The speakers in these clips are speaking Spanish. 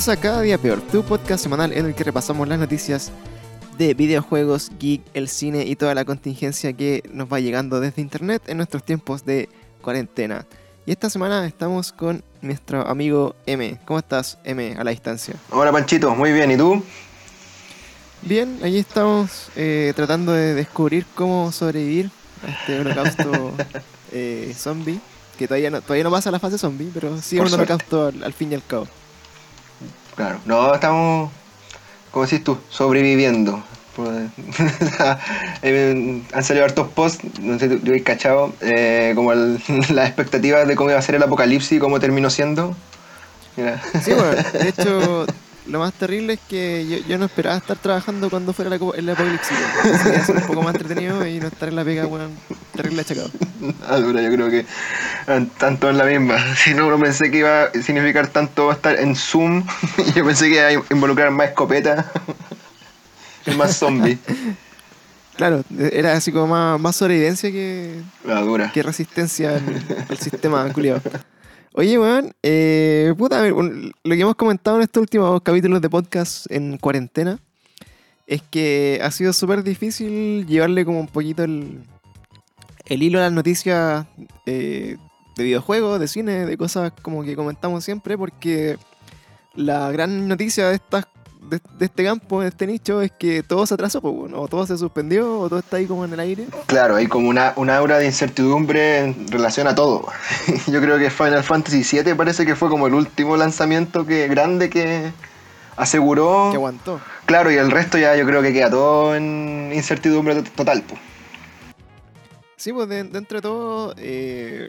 Bienvenidos a Cada Día Peor, tu podcast semanal en el que repasamos las noticias de videojuegos, geek, el cine y toda la contingencia que nos va llegando desde internet en nuestros tiempos de cuarentena. Y esta semana estamos con nuestro amigo M. ¿Cómo estás, M, a la distancia? Hola Panchito, muy bien, ¿y tú? Bien, allí estamos eh, tratando de descubrir cómo sobrevivir a este holocausto eh, zombie, que todavía no, todavía no pasa la fase zombie, pero sí es un holocausto al, al fin y al cabo. Claro, no, estamos, como decís tú, sobreviviendo. Pues, eh, Han salido hartos posts, no sé si tú habéis cachado, eh, como el- las expectativas de cómo iba a ser el apocalipsis y cómo terminó siendo. Mira. Sí, bueno, de hecho, lo más terrible es que yo, yo no esperaba estar trabajando cuando fuera la el apocalipsis. Pensé que un poco más entretenido y no estar en la pega, weón, terrible achacado. Ah, dura, yo creo que ah, tanto en la misma. Si no, no pensé que iba a significar tanto estar en Zoom. y yo pensé que iba a involucrar más escopeta y más zombie. Claro, era así como más, más sobrevivencia que, La dura. que resistencia al, al sistema culiado. Oye, weón, eh, puta, lo que hemos comentado en estos últimos capítulos de podcast en cuarentena es que ha sido súper difícil llevarle como un poquito el, el hilo a las noticias eh, de videojuegos, de cine, de cosas como que comentamos siempre, porque la gran noticia de estas de, de este campo, de este nicho, es que todo se atrasó, pues, bueno, o todo se suspendió, o todo está ahí como en el aire. Claro, hay como una, una aura de incertidumbre en relación a todo. Yo creo que Final Fantasy VII parece que fue como el último lanzamiento que grande que aseguró. Que aguantó. Claro, y el resto ya yo creo que queda todo en incertidumbre to- total. po. Sí, pues de- dentro de todo, eh,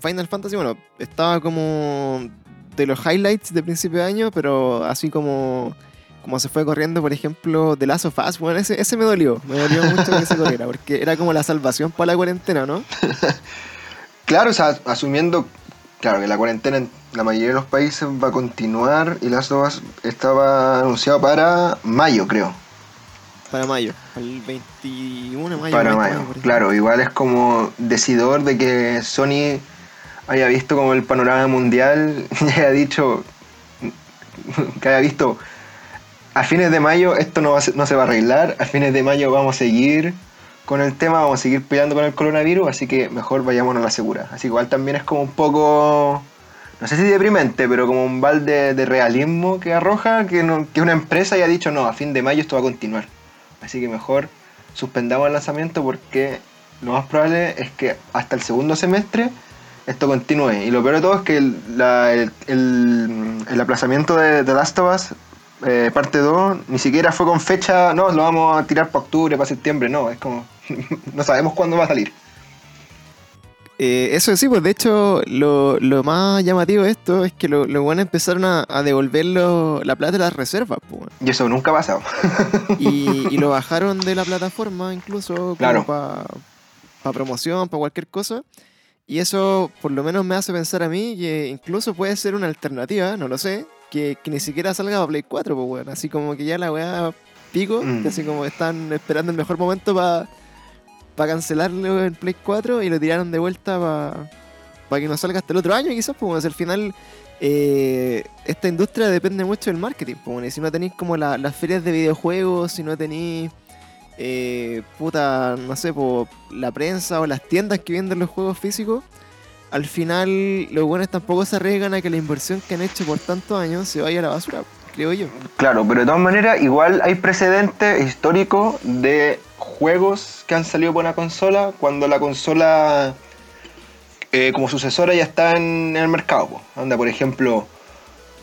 Final Fantasy, bueno, estaba como de los highlights de principio de año, pero así como, como se fue corriendo, por ejemplo, The Last of Us, bueno, ese, ese me dolió, me dolió mucho que se corriera, porque era como la salvación para la cuarentena, ¿no? Claro, o sea, asumiendo claro que la cuarentena en la mayoría de los países va a continuar y las dos estaba anunciado para mayo, creo. Para mayo, el 21 de mayo. para 20 de mayo. ahí. Claro, igual es como decidor de que Sony haya visto como el panorama mundial y haya dicho que haya visto a fines de mayo esto no, no se va a arreglar, a fines de mayo vamos a seguir con el tema, vamos a seguir peleando con el coronavirus, así que mejor vayámonos a la segura. Así que igual también es como un poco, no sé si deprimente, pero como un balde de realismo que arroja que, que una empresa haya dicho no, a fin de mayo esto va a continuar. Así que mejor suspendamos el lanzamiento porque lo más probable es que hasta el segundo semestre esto continúe. Y lo peor de todo es que el, la- el- el- el aplazamiento de The Last of Us, eh, parte 2, ni siquiera fue con fecha, no, lo vamos a tirar para octubre, para septiembre, no, es como, no sabemos cuándo va a salir. Eh, eso sí, pues de hecho lo, lo más llamativo de esto es que los lo buenos empezaron a, a devolver la plata de las reservas, pues. Y eso nunca ha pasado. y, y lo bajaron de la plataforma incluso Claro. para promoción, para cualquier cosa. Y eso por lo menos me hace pensar a mí que incluso puede ser una alternativa, no lo sé, que, que ni siquiera salga para Play 4, pues bueno, así como que ya la weá pico, Mm. que así como están esperando el mejor momento para cancelarlo en Play 4 y lo tiraron de vuelta para que no salga hasta el otro año quizás, pues bueno, al final eh, esta industria depende mucho del marketing. Pues, bueno, y si no tenéis como la- las ferias de videojuegos, si no tenéis, eh, puta, no sé, po, la prensa o las tiendas que venden los juegos físicos, al final los buenos tampoco se arriesgan a que la inversión que han hecho por tantos años se vaya a la basura, creo yo. Claro, pero de todas maneras, igual hay precedentes históricos de juegos que han salido por una consola cuando la consola eh, como sucesora ya está en, el mercado. Anda, por ejemplo,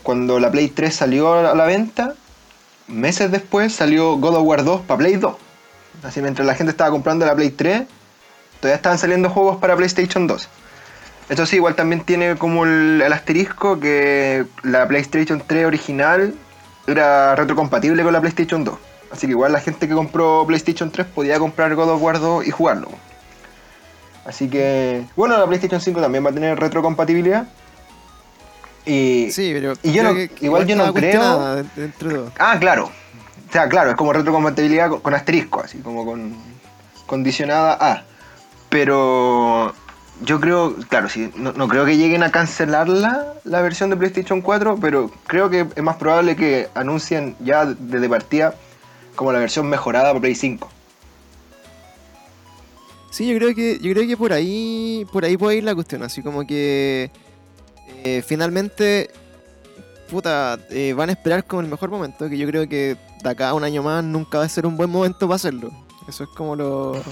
cuando la Play 3 salió a la venta, meses después salió God of War 2 para Play 2. Así mientras la gente estaba comprando la Play 3, todavía estaban saliendo juegos para PlayStation 2. Eso sí, igual también tiene como el, el asterisco que la PlayStation 3 original era retrocompatible con la PlayStation 2. Así que igual la gente que compró PlayStation 3 podía comprar God of War 2 y jugarlo. Así que, bueno, la PlayStation 5 también va a tener retrocompatibilidad. Y, Sí, pero y yo no- que igual yo no creo- dentro de. Ah, claro. O sea, claro, es como retrocompatibilidad con, con asterisco, así como con condicionada a. Pero yo creo, claro, sí, no, no creo que lleguen a cancelarla la versión de PlayStation 4, pero creo que es más probable que anuncien ya desde partida como la versión mejorada para Play 5. Sí, yo creo que, yo creo que por ahí, por ahí puede ir la cuestión, así como que eh, finalmente, puta, eh, van a esperar como el mejor momento, que yo creo que de acá a un año más nunca va a ser un buen momento para hacerlo. Eso es como lo,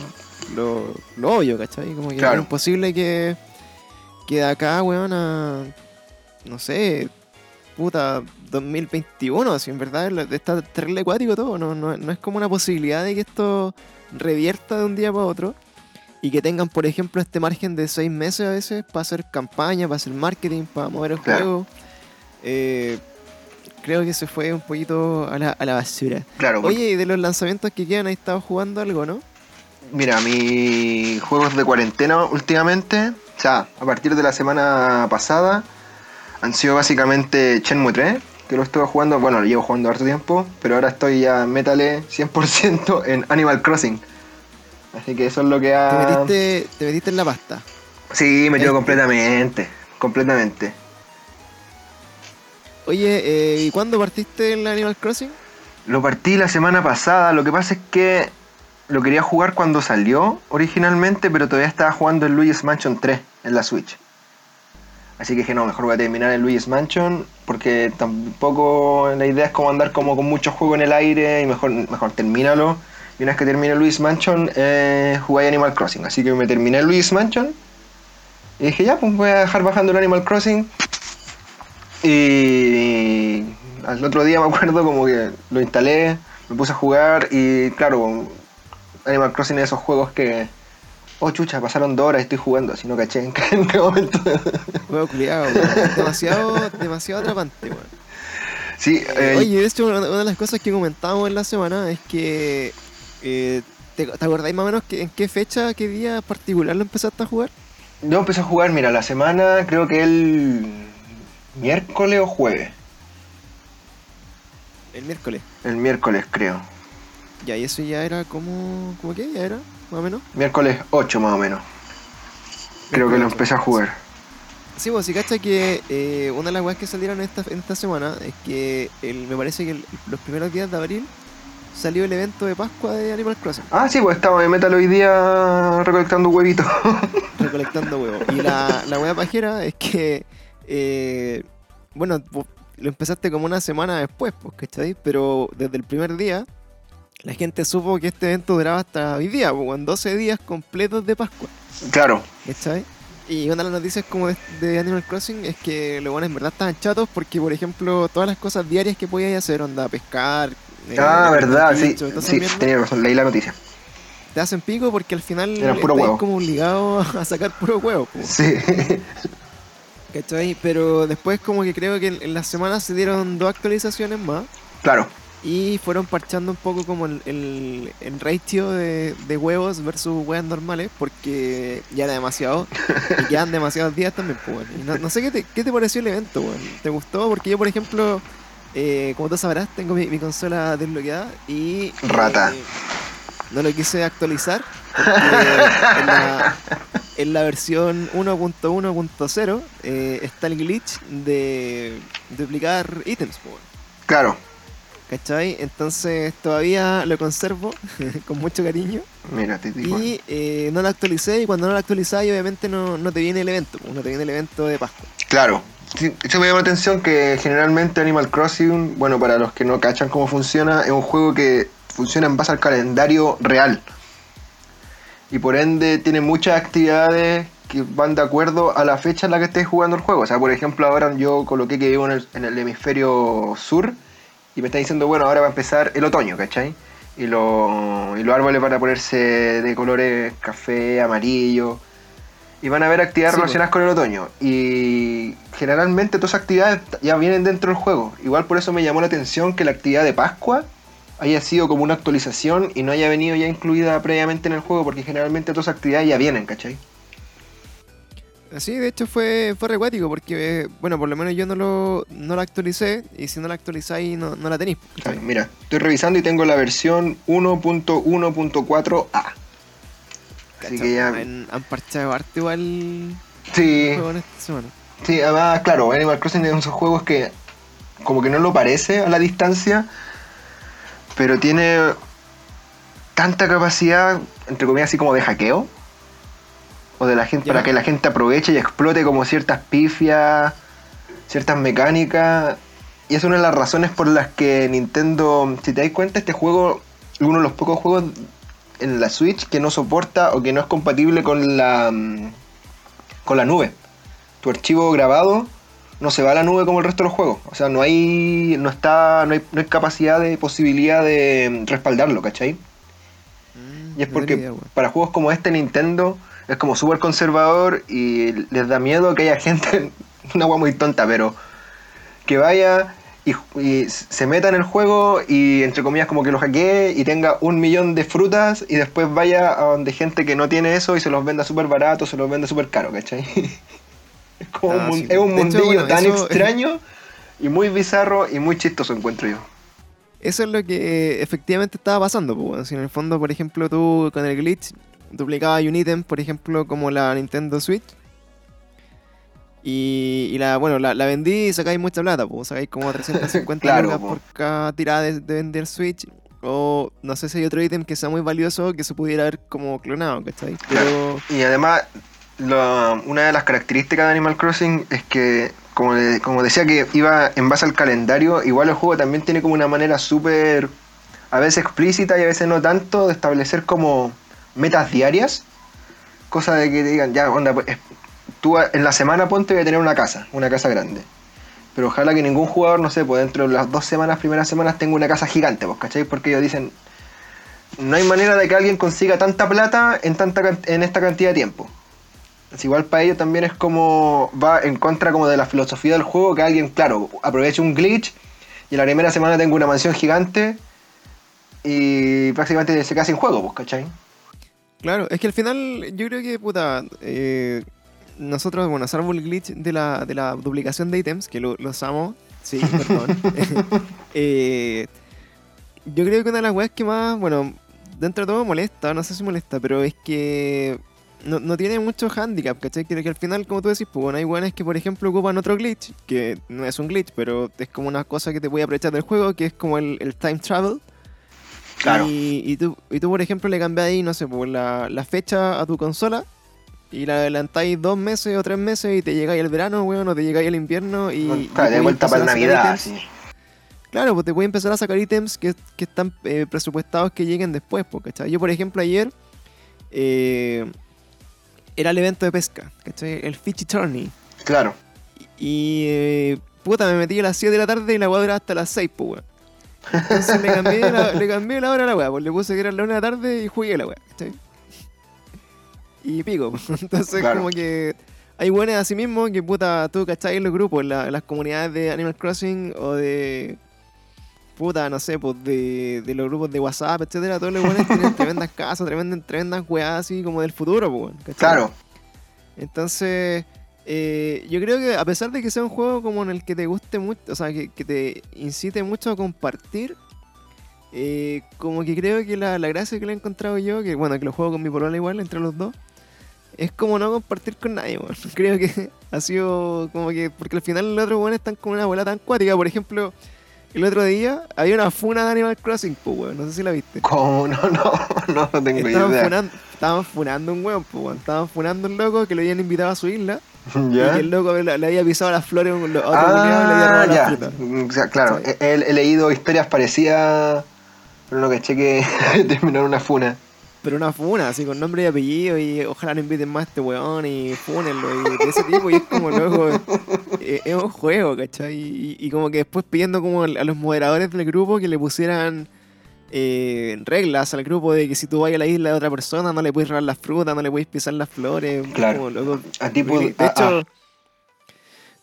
lo, lo obvio, ¿cachai? Como que Claro. es imposible que, que de acá, weón, a, no sé, puta, 2021, así en verdad está terrible acuático todo, no, no, no es como una posibilidad de que esto revierta de un día para otro y que tengan, por ejemplo, este margen de seis meses a veces para hacer campaña, para hacer marketing, para mover el Claro. juego. Eh, creo que se fue un poquito a la, a la basura. Claro, porque- Oye, y de los lanzamientos que quedan, ahí estado jugando algo, ¿no? Mira, mis juegos de cuarentena últimamente, o sea, a partir de la semana pasada, han sido básicamente Shenmue 3, que lo estuve jugando, bueno, lo llevo jugando harto tiempo, pero ahora estoy ya métale 100% en Animal Crossing. Así que eso es lo que Te, ha... metiste, te metiste en la pasta. Sí, metido Este. completamente, completamente. Oye, eh, ¿y cuándo partiste en la Animal Crossing? Lo partí la semana pasada, lo que pasa es que lo quería jugar cuando salió originalmente, pero todavía estaba jugando el Luigi's Mansion 3 en la Switch. Así que dije, no, mejor voy a terminar el Luigi's Mansion, porque tampoco la idea es como andar como con mucho juego en el aire, y mejor, mejor termínalo. Y una vez que termine el Luigi's Mansion, eh, jugué Animal Crossing. Así que me terminé el Luigi's Mansion, y dije, ya, pues voy a dejar bajando el Animal Crossing. Y al otro día me acuerdo como que lo instalé, me puse a jugar y claro, Animal Crossing es esos juegos que, oh chucha, pasaron dos horas y estoy jugando, así no caché en qué, qué momento. Juego culiado, demasiado, demasiado atrapante, weón. sí, eh, Oye, de hecho, una una de las cosas que comentábamos en la semana es que. eh, ¿te, te acordáis más o menos que, en qué fecha, qué día particular lo empezaste a jugar? yo empecé a jugar, mira, la semana creo que el miércoles o jueves, El miércoles. el miércoles creo, Ya, y eso ya era como. ¿Cómo qué? ¿Ya era? Más o menos. miércoles 8 más o menos, creo que lo empecé a jugar. Sí, pues si cacha que eh, una de las weas que salieron esta, en esta semana es que el, me parece que el- los primeros días de abril salió el evento de Pascua de Animal Crossing, Ah, sí, pues estaba en Metal hoy día recolectando huevitos. recolectando huevos. Y la, la wea pajera es que, eh, bueno, vos lo empezaste como una semana después, pues, ¿cachai? Pero desde el primer día, la gente supo que este evento duraba hasta hoy día, pues, en 12 días completos de Pascua. claro, ¿Cachai? Y una de las noticias como de, de Animal Crossing es que los buenos en verdad estaban chatos porque, por ejemplo, todas las cosas diarias que podías hacer, onda, pescar... eh, ah, verdad, sí, sí, tenía razón, leí la noticia. te hacen pico porque al final estás como obligado a sacar puro huevo, Sí, ¿cachai? Pero después como que creo que en, las semanas se dieron dos actualizaciones más claro, y fueron parchando un poco como el, el, el ratio de, de huevos versus huevas normales porque ya era demasiado y quedan demasiados días también, pues, no, no sé qué te, qué te pareció el evento, weón. ¿Te gustó? Porque yo, por ejemplo, eh, como tú sabrás, tengo mi, mi consola desbloqueada y... eh, Rata. No lo quise actualizar porque en la, en la versión 1.1.0 eh, está el glitch de duplicar ítems, claro. ¿Cachai? Entonces todavía lo conservo con mucho cariño. Mira, te digo. Y eh, no lo actualicé y cuando no lo actualizáis obviamente no, no te viene el evento, no te viene el evento de Pascua. Claro. Sí, eso me llama la atención que generalmente Animal Crossing, bueno, para los que no cachan cómo funciona, es un juego que funciona en base al calendario real. Y por ende tiene muchas actividades que van de acuerdo a la fecha en la que estés jugando el juego. O sea, por ejemplo, ahora yo coloqué que vivo en el, en el hemisferio sur y me está diciendo, bueno, ahora va a empezar el otoño, ¿cachai? Y, lo- y los árboles van a ponerse de colores café, amarillo. Y van a haber actividades Sí, relacionadas con el otoño. Y generalmente todas esas actividades ya vienen dentro del juego. Igual por eso me llamó la atención que la actividad de Pascua haya sido como una actualización y no haya venido ya incluida previamente en el juego, porque generalmente todas esas actividades ya vienen, ¿cachai? Sí, de hecho fue, fue recuático porque, bueno, por lo menos yo no lo, no lo actualicé y si no la actualizáis no, no la tenéis. Mira, estoy revisando y tengo la versión 1.1.4a. Así que ya. Han, han parchado arte igual Sí, esta semana. sí, además, claro, Animal Crossing es de esos juegos que como que no lo parece a la distancia, pero tiene tanta capacidad, entre comillas, así como de hackeo. O de la gente, para que la gente aproveche y explote como ciertas pifias, ciertas mecánicas. Y es una de las razones por las que Nintendo, si te das cuenta, este juego es uno de los pocos juegos en la Switch que no soporta o que no es compatible con la mm, con la nube. Tu archivo grabado no se va a la nube como el resto de los juegos. O sea, no hay no está no hay, no hay capacidad de posibilidad de mm, respaldarlo, ¿cachai? Mm, Y es porque idea, para juegos como este Nintendo es como súper conservador y les da miedo que haya gente, una agua muy tonta, pero que vaya y, y se meta en el juego y entre comillas como que lo hackee y tenga un millón de frutas y después vaya a donde gente que no tiene eso y se los venda súper barato, se los venda súper caro, ¿cachai? es como Ah, un, sí. es un hecho, mundillo bueno, tan eso- extraño y muy bizarro y muy chistoso encuentro yo. Eso es lo que efectivamente estaba pasando, pues. Si en el fondo, por ejemplo, tú con el glitch duplicabas un ítem, por ejemplo, como la Nintendo Switch. Y, y la, bueno, la, la vendí y sacáis mucha plata, pues sacáis como 350 Claro, po. por cada tirada de, de vender Switch. O no sé si hay otro ítem que sea muy valioso que se pudiera haber como clonado, ¿cachai? Pero Y además, lo- una de las características de Animal Crossing es que, como, como decía que iba en base al calendario, igual el juego también tiene como una manera súper, a veces explícita y a veces no tanto, de establecer como metas diarias. Cosa de que te digan, ya, onda, pues, es- tú en la semana ponte voy a tener una casa, una casa grande. Pero ojalá que ningún jugador, no sé, pues dentro de las dos semanas, primeras semanas, tenga una casa gigante, pues, ¿cachai? Porque ellos dicen, no hay manera de que alguien consiga tanta plata en, tanta, en esta cantidad de tiempo. Es igual para ellos también es como va en contra como de la filosofía del juego que alguien, claro, aproveche un glitch y en la primera semana tenga una mansión gigante y prácticamente se queda sin juego, pues, ¿cachai? Claro, es que al final yo creo que, puta, eh, nosotros, bueno, salvo el glitch de la, de la duplicación de ítems, que lo, lo usamos, sí, perdón. eh, yo creo que una de las weas que más, bueno, dentro de todo molesta, no sé si molesta, pero es que no, no tiene mucho handicap, ¿cachai? Que, que al final, como tú decís, pues bueno, hay weones que, por ejemplo, ocupan otro glitch, que no es un glitch, pero es como una cosa que te voy a aprovechar del juego, que es como el, el time travel. Claro. Y, y tú, y tú, por ejemplo, le cambias ahí, no sé, pues, la, la fecha a tu consola y la adelantáis dos meses o tres meses y te llegáis el verano, weón, o te llegáis el invierno y. Claro, de vuelta para a Navidad, así. Claro, pues te puedes empezar a sacar ítems que, que están eh, presupuestados que lleguen después, pues, ¿cachai? Yo, por ejemplo, ayer eh, era el evento de pesca, ¿cachai? El Fishy Tourney. Claro. Y eh, puta, me metí a las 7 de la tarde y la weá duraba hasta las 6, pues weón. Entonces le cambié, la, le cambié la hora a la weá, pues le puse que era la 1 de la tarde y jugué la weá, ¿cachai? Y pico, entonces Claro. como que hay weones así mismo que puta, tú cachai en los grupos, en, la- en las comunidades de Animal Crossing o de puta, no sé, pues de, de los grupos de WhatsApp, etcétera, todos los weones tienen tremendas casas, tremendas, tremendas weas así como del futuro, pues, ¿cachai? Claro. Entonces, eh, yo creo que a pesar de que sea un juego como en el que te guste mucho, o sea, que, que te incite mucho a compartir, eh, como que creo que la, la gracia que le he encontrado yo, que bueno, que lo juego con mi polola igual, entre los dos, es como no compartir con nadie, weón. Creo que ha sido como que, porque al final los otros weones están con una abuela tan cuática, por ejemplo, el otro día había una funa de Animal Crossing, pues, weón, no sé si la viste. ¿Cómo? No, no, no tengo Estaban idea. funando, estaban funando un weón, pues, weón. Estaban funando un loco que lo habían invitado a su isla. Y ¿Ya? que el loco le, le había pisado las flores a otro y le había Ah, robado ya. Mm, o sea, claro, Sí. he, he leído historias parecidas, pero no caché que terminó en una funa. Pero una funa, así con nombre y apellido, y ojalá no inviten más a este weón y fúnenlo, y de ese tipo, y es como loco, eh, es un juego, ¿cachai? Y, y como que después pidiendo como a los moderadores del grupo que le pusieran eh, reglas al grupo de que si tú vas a la isla de otra persona no le puedes robar las frutas, no le puedes pisar las flores, Claro. como loco. A tipo, De hecho,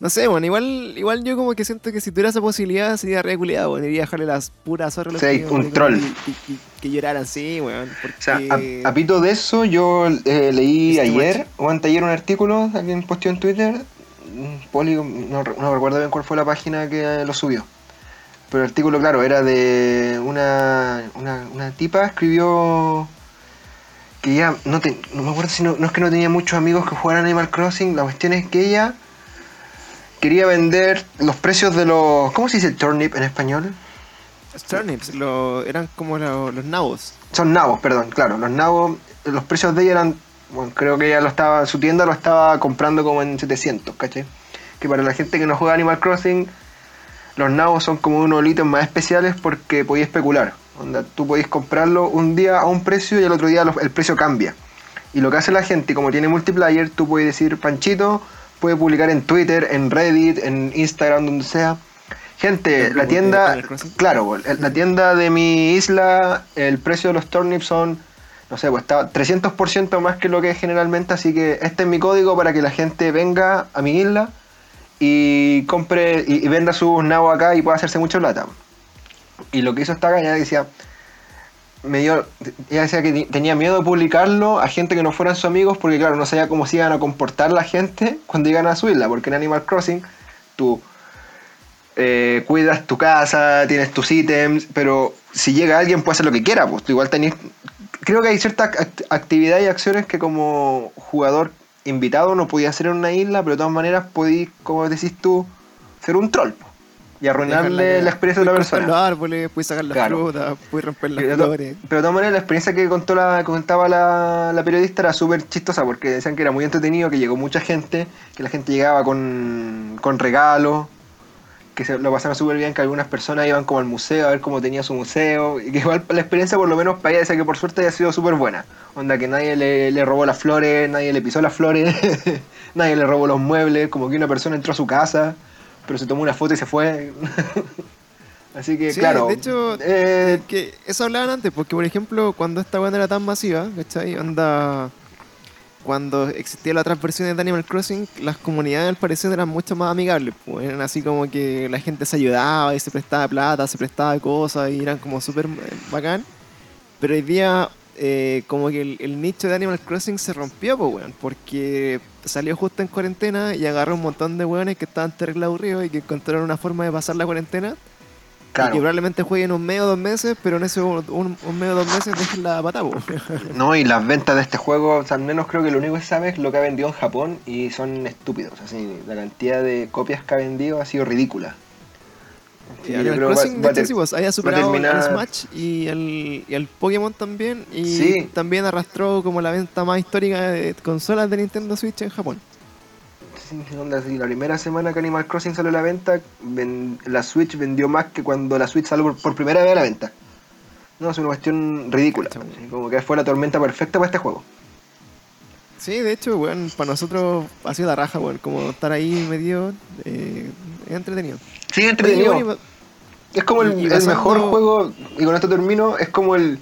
no sé, bueno, igual, igual yo como que siento que si tuviera esa posibilidad sería reculeado, bueno, iría a dejarle las puras zorras a los Sí, un troll. y- y que lloraran, sí, weón. Porque... o sea, a, a pito de eso, yo eh, leí ayer o anteayer un artículo, alguien posteó en Twitter, mm, Poli, no, no recuerdo bien cuál fue la página que lo subió. Pero el artículo, claro, era de una, una, una tipa, escribió que ella no, te- no me acuerdo si no, no es que no tenía muchos amigos que jugaran Animal Crossing, la cuestión es que ella quería vender los precios de los... ¿Cómo se dice turnip en español? Turnips, lo, eran como lo- los nabos. Son nabos, perdón, claro, los nabos, los precios de ella eran, bueno, creo que ella lo estaba, su tienda lo estaba comprando como en 700, ¿cachai? Que para la gente que no juega Animal Crossing, los nabos son como unos ítems más especiales porque podéis especular. Onda, tú podéis comprarlo un día a un precio y el otro día el precio cambia. Y lo que hace la gente, como tiene multiplayer, tú puedes decir, Panchito, puede publicar en Twitter, en Reddit, en Instagram, donde sea. Gente, ¿Dónde la tienda, claro, la tienda de mi isla, el precio de los turnips son, no sé, pues está 300% más que lo que es generalmente, así que este es mi código para que la gente venga a mi isla y compre y, y venda sus nabos acá y pueda hacerse mucha plata. Y lo que hizo esta caña decía, me dio, ella decía que te- tenía miedo de publicarlo a gente que no fueran sus amigos porque claro, no sabía cómo se iban a comportar la gente cuando iban a su isla, porque en Animal Crossing tú eh, cuidas tu casa, tienes tus ítems, pero si llega alguien puede hacer lo que quiera, pues tú igual tenés... Creo que hay ciertas act- actividades y acciones que como jugador invitado no podías hacer en una isla, pero de todas maneras podías, como decís tú, ser un troll pues, y arruinarle la experiencia de la persona. los árboles, puedes sacar las Claro. frutas, puedes romper las Pero, flores. pero de todas maneras, la experiencia que contó la, contaba la, la periodista era súper chistosa porque decían que era muy entretenido, que llegó mucha gente, que la gente llegaba con, con regalos, que se lo pasaron súper bien, que algunas personas iban como al museo a ver cómo tenía su museo, y que igual la experiencia, por lo menos para ella, decía que por suerte haya sido súper buena. Onda, que nadie le, le robó las flores, nadie le pisó las flores, nadie le robó los muebles, como que una persona entró a su casa, pero se tomó una foto y se fue. Así que, Sí, claro. de hecho, eh, que eso hablaban antes, porque por ejemplo, cuando esta no era tan masiva, ¿cachai? Onda. Cuando existían las otras versiones de Animal Crossing, las comunidades al parecer eran mucho más amigables. Pues eran así como que la gente se ayudaba y se prestaba plata, se prestaba cosas y eran como súper eh, bacán. Pero hoy día, eh, como que el, el nicho de Animal Crossing se rompió, pues, weón, porque salió justo en cuarentena y agarró un montón de weones que estaban terrible aburridos y que encontraron una forma de pasar la cuarentena. Y claro. que probablemente jueguen un mes o dos meses, pero en ese un, un, mes o dos meses dejen la pata, po. No, y las ventas de este juego, o sea, al menos creo que lo único que sabes es lo que ha vendido en Japón y son estúpidos. Así, la cantidad de copias que ha vendido ha sido ridícula. Yo creo va- Crossing, va hecho, sí, haya superado al Smash y el, y el Pokémon también. Y Sí. también arrastró como la venta más histórica de consolas de Nintendo Switch en Japón. sí, onda, sí, la primera semana que Animal Crossing salió a la venta, ven- la Switch vendió más que cuando la Switch salió por, por primera vez a la venta. No, es una cuestión ridícula. Como que fue la tormenta perfecta para este juego. Sí, de hecho, bueno, para nosotros ha sido la raja, bueno, como estar ahí medio eh, entretenido. Sí, Oye, entretenido. bueno, Es como el, mejor juego, y con esto termino, es como el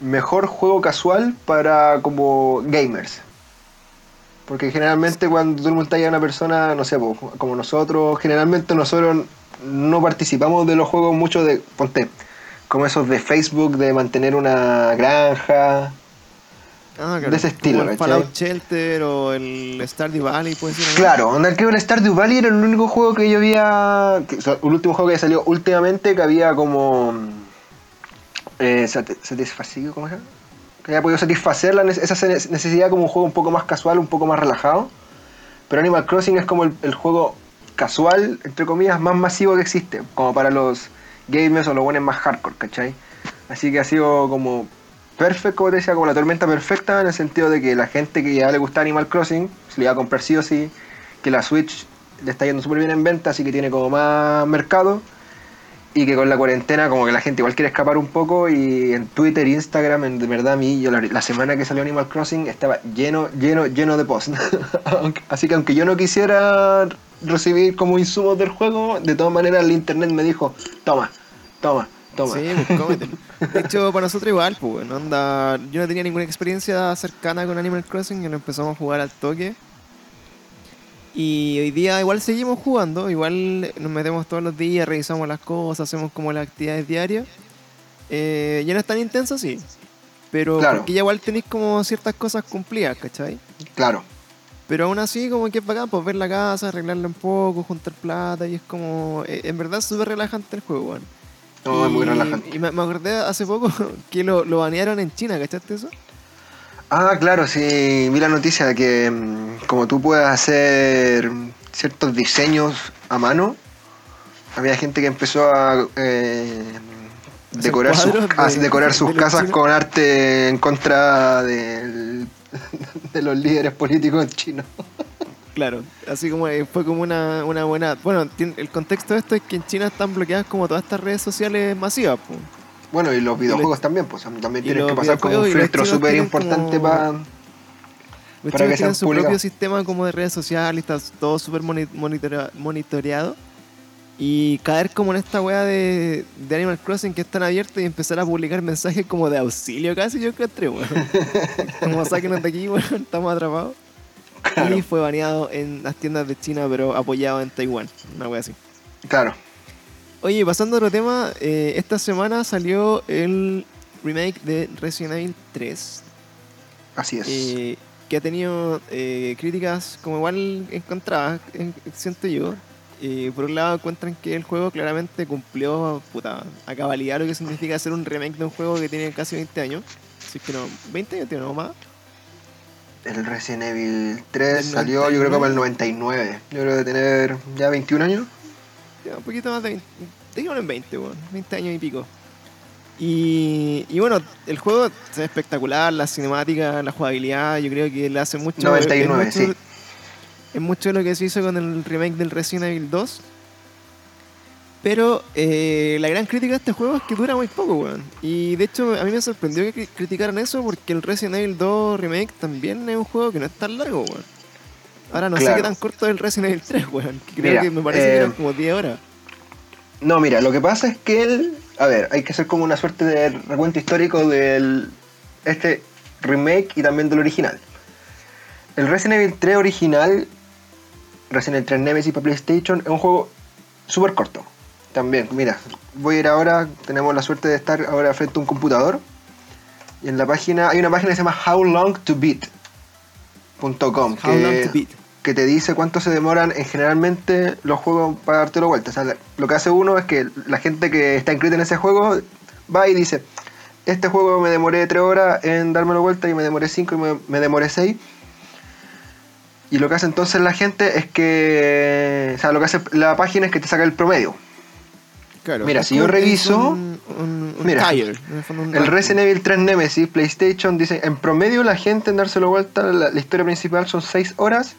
mejor juego casual para como gamers. Porque generalmente cuando tú multas a una persona, no sé, como nosotros, generalmente nosotros no participamos de los juegos mucho de, ponte, como esos de Facebook, de mantener una granja. Ah, de ese estilo, como el ¿cachai? Fallout Shelter o el Stardew Valley, puede ser. Claro, onda, creo que el Stardew Valley era el único juego que yo había. que- o sea, el último juego que salió últimamente que había como. Eh, sati- satisfacido, ¿cómo se llama? Que había podido satisfacer la esa necesidad como un juego un poco más casual, un poco más relajado. Pero Animal Crossing es como el, el juego casual, entre comillas, más masivo que existe. Como para los gamers o los buenos más hardcore, ¿cachai? Así que ha sido como perfecto, como te decía, como la tormenta perfecta en el sentido de que la gente que ya le gusta Animal Crossing se le iba a comprar sí o sí, que la Switch le está yendo súper bien en venta, así que tiene como más mercado y que con la cuarentena como que la gente igual quiere escapar un poco y en Twitter, Instagram, en, de verdad a mí, yo la, la semana que salió Animal Crossing estaba lleno, lleno, lleno de posts. Así que aunque yo no quisiera recibir como insumos del juego, de todas maneras el internet me dijo, toma, toma, toma. Sí, pues cómetelo. De hecho, para nosotros igual, pues, bueno, onda, yo no tenía ninguna experiencia cercana con Animal Crossing y nos empezamos a jugar al toque. Y hoy día igual seguimos jugando, igual nos metemos todos los días, revisamos las cosas, hacemos como las actividades diarias. Eh, ya no es tan intenso, sí. Pero Claro. porque ya igual tenéis como ciertas cosas cumplidas, ¿cachai? Claro. Pero aún así, como que es bacán, pues ver la casa, arreglarla un poco, juntar plata, y es como. eh, En verdad, es súper relajante el juego, weón. No, es muy Y- relajante. Y me, me acordé hace poco que lo, lo banearon en China, ¿cachaste eso? Ah, claro, sí, vi la noticia de que mm, como tú puedes hacer ciertos diseños a mano, había gente que empezó a eh, decorar sus, cuadros a de- decorar de sus casas con arte en contra del- de los líderes políticos chinos. Claro, así como eh, fue como una, una buena... Bueno, el contexto de esto es que en China están bloqueadas como todas estas redes sociales masivas. po. Bueno, y los videojuegos también, pues también y tienes que pasar como un filtro súper tienen importante como- para... Los Para que sean tienen su propio sistema como de redes sociales, está todo súper monitoreado. Y caer como en esta wea de, de Animal Crossing que es tan abierto y empezar a publicar mensajes como de auxilio casi, yo encontré, weón. como sáquenos de aquí, weón, estamos atrapados. Claro. Y fue baneado en las tiendas de China, pero apoyado en Taiwán, una wea así. Claro. Oye, pasando a otro tema, eh, esta semana salió el remake de Resident Evil 3, Así es. eh, que ha tenido eh, críticas como igual encontradas, en- siento yo. Eh, por un lado encuentran que el juego claramente cumplió puta, a cabalidad lo que significa hacer un remake de un juego que tiene casi 20 años. Si es que no, 20 años tiene o más. El Resident Evil 3 Del salió yo creo como el 99. Yo creo de tener ya 21 años. Ya, un poquito más de 20, dejémoslo en 20, weón, 20 años y pico. Y, y bueno, el juego ve espectacular, la cinemática, la jugabilidad, yo creo que le hace mucho. 99, es mucho, sí. Es mucho lo que se hizo con el remake del Resident Evil 2. Pero eh, la gran crítica de este juego es que dura muy poco, weón. Y de hecho, a mí me sorprendió que cri- criticaran eso porque el Resident Evil 2 Remake también es un juego que no es tan largo, weón. Ahora no sé qué tan corto es el Resident Evil 3, weón. que Creo Mira, que me parece que eh, eran como 10 horas. No, mira, lo que pasa es que él. A ver, hay que hacer como una suerte de recuento histórico del. Este remake y también del original. El Resident Evil 3 original, Resident Evil 3 Nemesis para PlayStation, es un juego súper corto. También, mira, voy a ir ahora, tenemos la suerte de estar ahora frente a un computador. Y en la página, hay una página que se llama howlongtobeat.com How que, que te dice cuánto se demoran en generalmente los juegos para darte la vuelta. O sea, la- lo que hace uno es que la gente que está inscrita en ese juego va y dice, este juego me demoré 3 horas en darme la vuelta y me demoré 5 y me, me demoré 6. Y lo que hace entonces la gente es que, o sea, lo que hace la página es que te saca el promedio. Claro, mira, si yo reviso- hizo Un, un, un Mira, tire, en el. Resident Evil 3 Nemesis, PlayStation, dice, en promedio la gente en dárselo vuelta, la, la historia principal son 6 horas.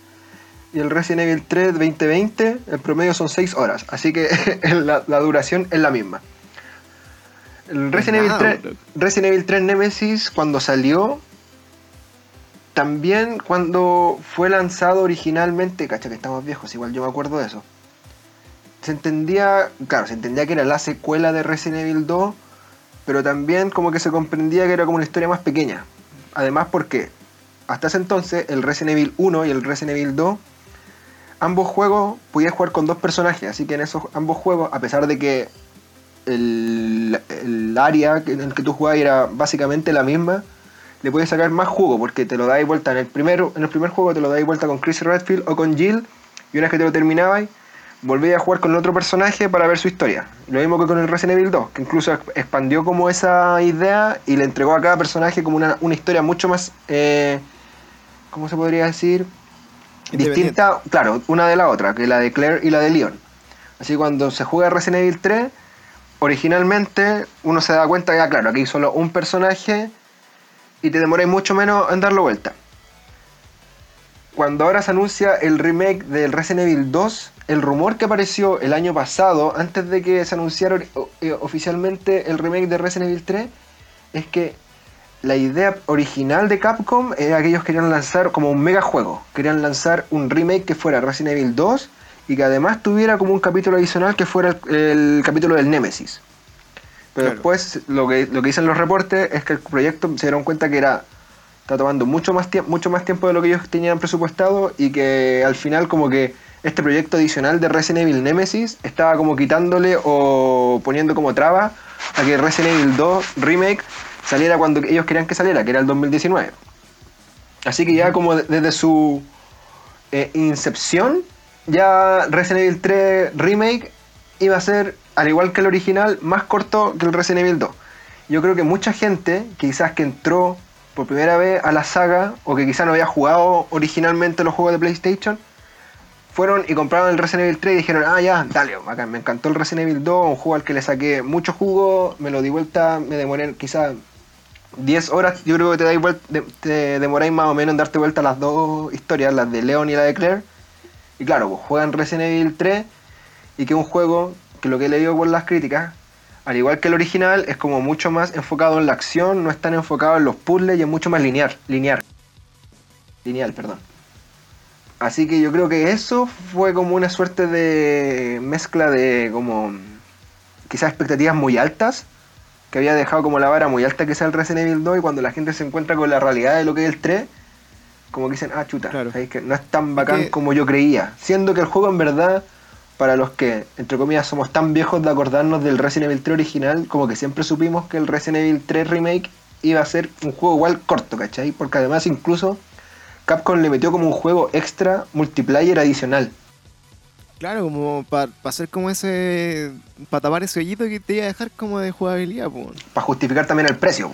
Y el Resident Evil 3 2020, el promedio son 6 horas. Así que la, la duración es la misma. El Resident, Evil nada, 3, loco. Resident Evil 3 Nemesis, cuando salió, también cuando fue lanzado originalmente, cacha que estamos viejos, igual yo me acuerdo de eso. Se entendía, claro, se entendía que era la secuela de Resident Evil 2, pero también como que se comprendía que era como una historia más pequeña. Además porque hasta ese entonces el Resident Evil 1 y el Resident Evil 2, ambos juegos podías jugar con dos personajes, así que en esos ambos juegos, a pesar de que el, el área en el que tú jugabas era básicamente la misma, le puedes sacar más jugo porque te lo dais vuelta en el primero, en el primer juego te lo dais vuelta con Chris Redfield o con Jill y una vez que te lo terminabas volvías a jugar con otro personaje para ver su historia. Lo mismo que con el Resident Evil 2, que incluso ex- expandió como esa idea y le entregó a cada personaje como una, una historia mucho más, eh, ¿cómo se podría decir? Distinta, claro, una de la otra, que la de Claire y la de Leon. Así que cuando se juega Resident Evil 3, originalmente uno se da cuenta que, ah, claro, aquí hay solo un personaje y te demoráis mucho menos en darlo vuelta. Cuando ahora se anuncia el remake del Resident Evil 2, el rumor que apareció el año pasado, antes de que se anunciara eh, oficialmente el remake de Resident Evil 3, es que la idea original de Capcom era que ellos querían lanzar como un mega juego. Querían lanzar un remake que fuera Resident Evil 2 y que además tuviera como un capítulo adicional que fuera el, el capítulo del Nemesis. Pero Claro. después lo que, lo que dicen los reportes es que el proyecto se dieron cuenta que era está tomando mucho más tiempo mucho más tiempo de lo que ellos tenían presupuestado y que al final como que este proyecto adicional de Resident Evil Nemesis estaba como quitándole o poniendo como traba a que Resident Evil 2 Remake saliera cuando ellos querían que saliera, que era el 2019. Así que ya como de- desde su eh, incepción, ya Resident Evil 3 Remake iba a ser, al igual que el original, más corto que el Resident Evil 2. Yo creo que mucha gente, quizás que entró por primera vez a la saga, o que quizá no había jugado originalmente los juegos de PlayStation, fueron y compraron el Resident Evil 3 y dijeron, ah, ya, dale, me encantó el Resident Evil 2, un juego al que le saqué mucho jugo, me lo di vuelta, me demoré quizá 10 horas, yo creo que te, dais vuelta, te demoráis más o menos en darte vuelta las dos historias, las de Leon y la de Claire. Y claro, pues juegan Resident Evil 3 y que es un juego que lo que he leído por las críticas, al igual que el original, es como mucho más enfocado en la acción, no es tan enfocado en los puzzles y es mucho más lineal, lineal. Lineal, perdón. Así que yo creo que eso fue como una suerte de mezcla de como quizás expectativas muy altas, que había dejado como la vara muy alta que sea el Resident Evil 2 y cuando la gente se encuentra con la realidad de lo que es el 3, como que dicen, ah, chuta, Claro. ¿sabéis que no es tan bacán que- como yo creía. Siendo que el juego en verdad, para los que, entre comillas, somos tan viejos de acordarnos del Resident Evil 3 original, como que siempre supimos que el Resident Evil 3 Remake iba a ser un juego igual corto, ¿cachai? Porque además incluso Capcom le metió como un juego extra multiplayer adicional. Claro, como para hacer como ese. para tapar ese hoyito que te iba a dejar como de jugabilidad, pues. Para justificar también el precio.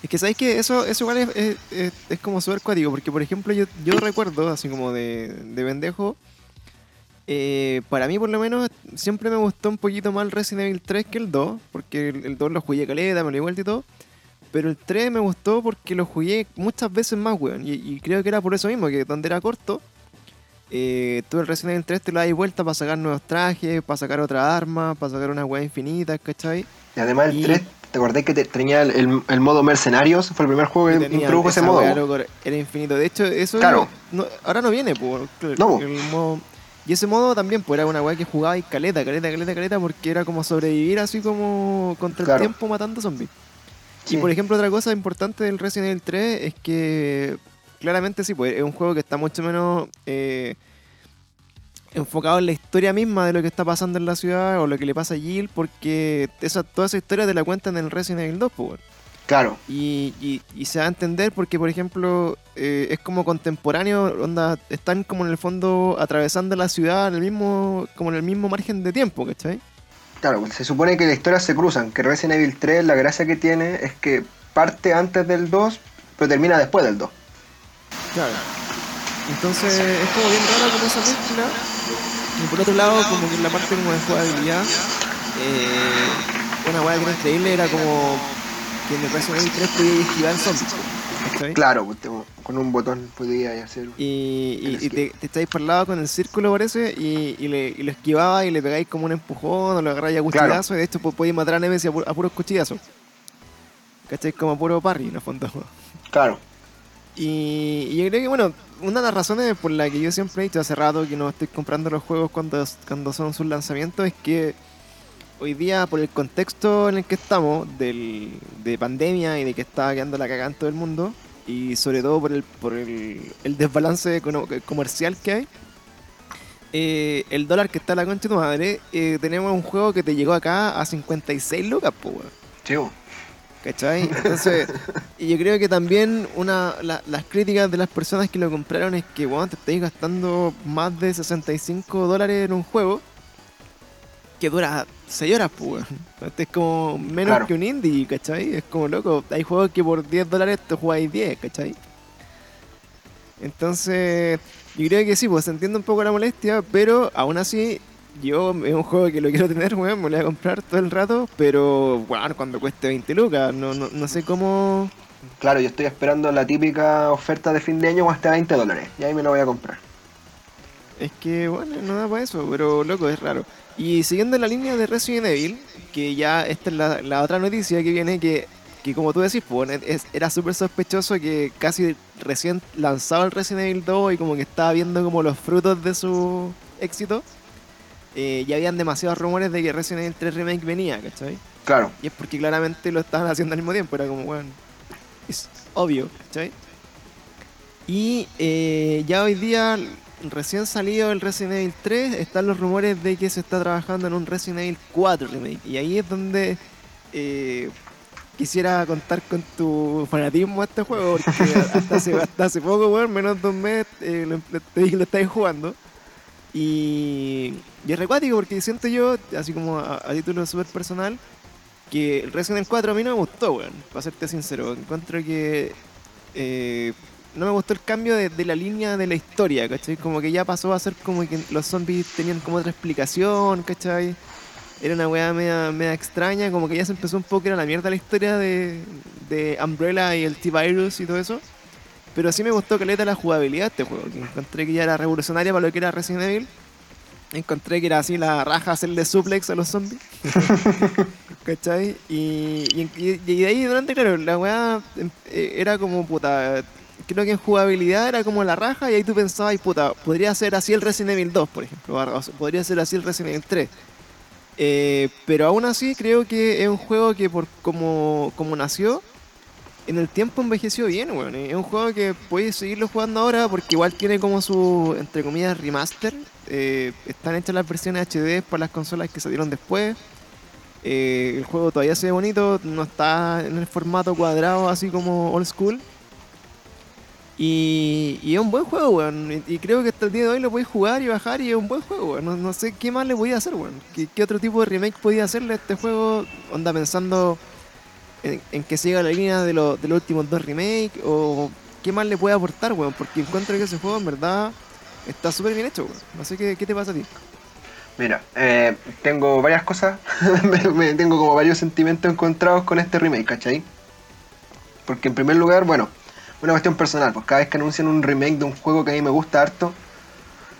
Es que sabéis que eso, eso igual es, es, es- es como súper cuático, porque por ejemplo yo, yo recuerdo, así como de, de pendejo, eh, para mí por lo menos siempre me gustó un poquito más el Resident Evil 3 que el 2, porque el, el 2 lo jugué caleta, me lo igual y todo, pero el 3 me gustó porque lo jugué muchas veces más, weón, y, y creo que era por eso mismo, que donde era corto, eh, tú el Resident Evil 3 te lo das vuelta para sacar nuevos trajes, para sacar otra arma, para sacar unas weas infinitas, ¿cachai? Y además el Y- 3, ¿te acordás que te- tenía el, el- el modo mercenarios? Fue el primer juego que introdujo ese modo. po. loco, era infinito. De hecho, eso Claro. no- ahora no viene, pues. No, el modo- y ese modo también, pues era una weá que jugaba y caleta, caleta, caleta, caleta, porque era como sobrevivir así como contra Claro. el tiempo matando zombies. Sí. Y por ejemplo, otra cosa importante del Resident Evil 3 es que claramente sí, pues es un juego que está mucho menos eh, enfocado en la historia misma de lo que está pasando en la ciudad o lo que le pasa a Jill, porque esa, toda esa historia te la cuentan en el Resident Evil 2, pues. weón. Claro, Y, y- y se va a entender porque, por ejemplo, eh, es como contemporáneo, onda, están como en el fondo atravesando la ciudad en el mismo, como en el mismo margen de tiempo, ¿cachai? claro, se supone que las historias se cruzan, que Resident Evil 3 la gracia que tiene es que parte antes del 2, pero termina después del 2. Claro. Entonces es como bien raro como esa mezcla. Y por otro lado, como que en la parte como de jugabilidad, eh, una weá que era increíble era como que en el Resident Evil 3 podía esquivar zombies, ¿cachai? Claro, pues, con un botón podía hacer... Y, y- y te, te estáis por lado con el círculo, parece, y, y, le, y lo esquivabas y le pegáis como un empujón o lo agarráis a Claro. cuchillazos, y de hecho po- podéis matar a Nemesis a, pu- a puros cuchillazos. ¿Cachai? Como puro parry, en el fondo. Claro, Y, y yo creo que, bueno, una de las razones por la que yo siempre he dicho hace rato que no estoy comprando los juegos cuando, cuando son sus lanzamientos es que hoy día, por el contexto en el que estamos, del, de pandemia y de que está quedando la cagada en todo el mundo, y sobre todo por el, por el, el desbalance comercial que hay, eh, el dólar que está a la concha de tu madre, eh, tenemos un juego que te llegó acá a 56 lucas, pues, po. ¿Cachai? Entonces, y yo creo que también una la- las críticas de las personas que lo compraron es que, bueno, te estáis gastando más de 65 dólares en un juego que dura 6 horas, pues. Este es como menos Claro. que un indie, ¿cachai? Es como loco. Hay juegos que por 10 dólares te jugáis 10, ¿cachai? Entonces, yo creo que sí, pues se entiende un poco la molestia, pero aún así, yo es un juego que lo quiero tener, weón, me lo voy a comprar todo el rato, pero, bueno, cuando cueste 20 lucas, no, no, no sé cómo... Claro, yo estoy esperando la típica oferta de fin de año hasta 20 dólares. Y ahí me lo voy a comprar. Es que, bueno, no da para eso, pero loco, es raro. Y siguiendo la línea de Resident Evil, que ya esta es la, la otra noticia que viene, que, que como tú decís, pues, es- era súper sospechoso que casi recién lanzado el Resident Evil 2 y como que estaba viendo como los frutos de su éxito, eh, ya habían demasiados rumores de que Resident Evil 3 Remake venía, ¿cachai? Claro, Y es porque claramente lo estaban haciendo al mismo tiempo, era como, bueno, es obvio, ¿cachai? Y eh, ya hoy día, recién salido el Resident Evil 3, están los rumores de que se está trabajando en un Resident Evil 4 remake. Y ahí es donde eh, quisiera contar con tu fanatismo a este juego, porque hasta hace, hasta hace poco, weón, menos de un mes, eh, lo, te dije que lo estáis jugando. Y, y es recuático porque siento yo, así como a, a título súper personal, que el Resident Evil 4 a mí no me gustó, weón, para serte sincero. Encuentro que eh, no me gustó el cambio de, de la línea de la historia, ¿cachai? Como que ya pasó a ser como que los zombies tenían como otra explicación, ¿cachai? Era una weá media, media extraña, como que ya se empezó un poco, era la mierda la historia de, de Umbrella y el T-Virus y todo eso. Pero sí me gustó que le la jugabilidad a este juego, que encontré que ya era revolucionaria para lo que era Resident Evil. Encontré que era así la raja hacerle suplex a los zombies. ¿Cachai? Y, y, y de ahí durante, claro, la weá em, eh, era como puta. Creo que en jugabilidad era como la raja y ahí tú pensabas, puta, podría ser así el Resident Evil 2, por ejemplo. podría ser así el Resident Evil 3. Eh, pero aún así creo que es un juego que por como, como nació, en el tiempo envejeció bien, weón. Es un juego que puedes seguirlo jugando ahora porque igual tiene como su, entre comillas, remaster. Eh, están hechas las versiones HD para las consolas que salieron después. Eh, el juego todavía se ve bonito, no está en el formato cuadrado así como old school. Y, es un buen juego, weón. Y, creo que hasta el día de hoy lo podéis jugar y bajar y es un buen juego, weón. No, no sé qué más le podía hacer, weón. ¿Qué, qué otro tipo de remake podía hacerle a este juego? Onda pensando en, en que siga la línea de, lo- de los últimos dos remakes o qué más le puede aportar, weón. Porque encuentro que ese juego en verdad está súper bien hecho, weón. No sé qué, te pasa a ti. Mira, eh, tengo varias cosas, tengo como varios sentimientos encontrados con este remake, ¿cachai? Porque en primer lugar, bueno, una cuestión personal, pues cada vez que anuncian un remake de un juego que a mí me gusta harto,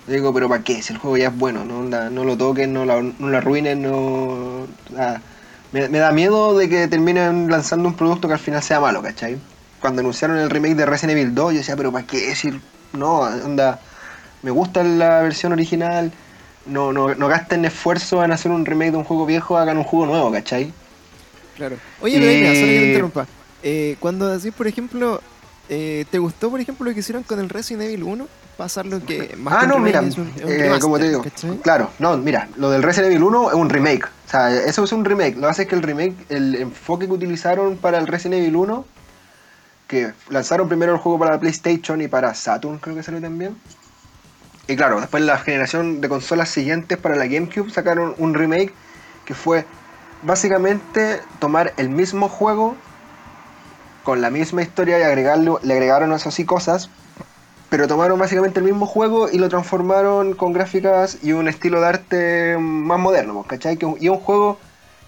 digo, pero ¿para qué? Si el juego ya es bueno, no, no lo toquen, no, la- no lo arruinen, no... nada. Me, me da miedo de que terminen lanzando un producto que al final sea malo, ¿cachai? Cuando anunciaron el remake de Resident Evil 2, yo decía, pero ¿para qué decir? No, onda, me gusta la versión original, no, no, no gasten esfuerzo en hacer un remake de un juego viejo, hagan un juego nuevo, ¿cachai? Claro. Oye, pero mira, solo que te interrumpa. Eh, cuando decís, por ejemplo, eh, ¿te gustó, por ejemplo, lo que hicieron con el Resident Evil 1? Pasar lo que más ah, que un no, mira, es un, es un eh, remaster, como te digo, ¿cachai? claro, no, mira, lo del Resident Evil 1 es un remake, o sea, eso es un remake, lo que pasa es que el remake, el enfoque que utilizaron para el Resident Evil 1, que lanzaron primero el juego para la PlayStation y para Saturn, creo que salió también, y claro, después la generación de consolas siguientes para la GameCube sacaron un remake que fue básicamente tomar el mismo juego con la misma historia y agregarlo, le agregaron eso sí cosas, pero tomaron básicamente el mismo juego y lo transformaron con gráficas y un estilo de arte más moderno, ¿cachai? Y un juego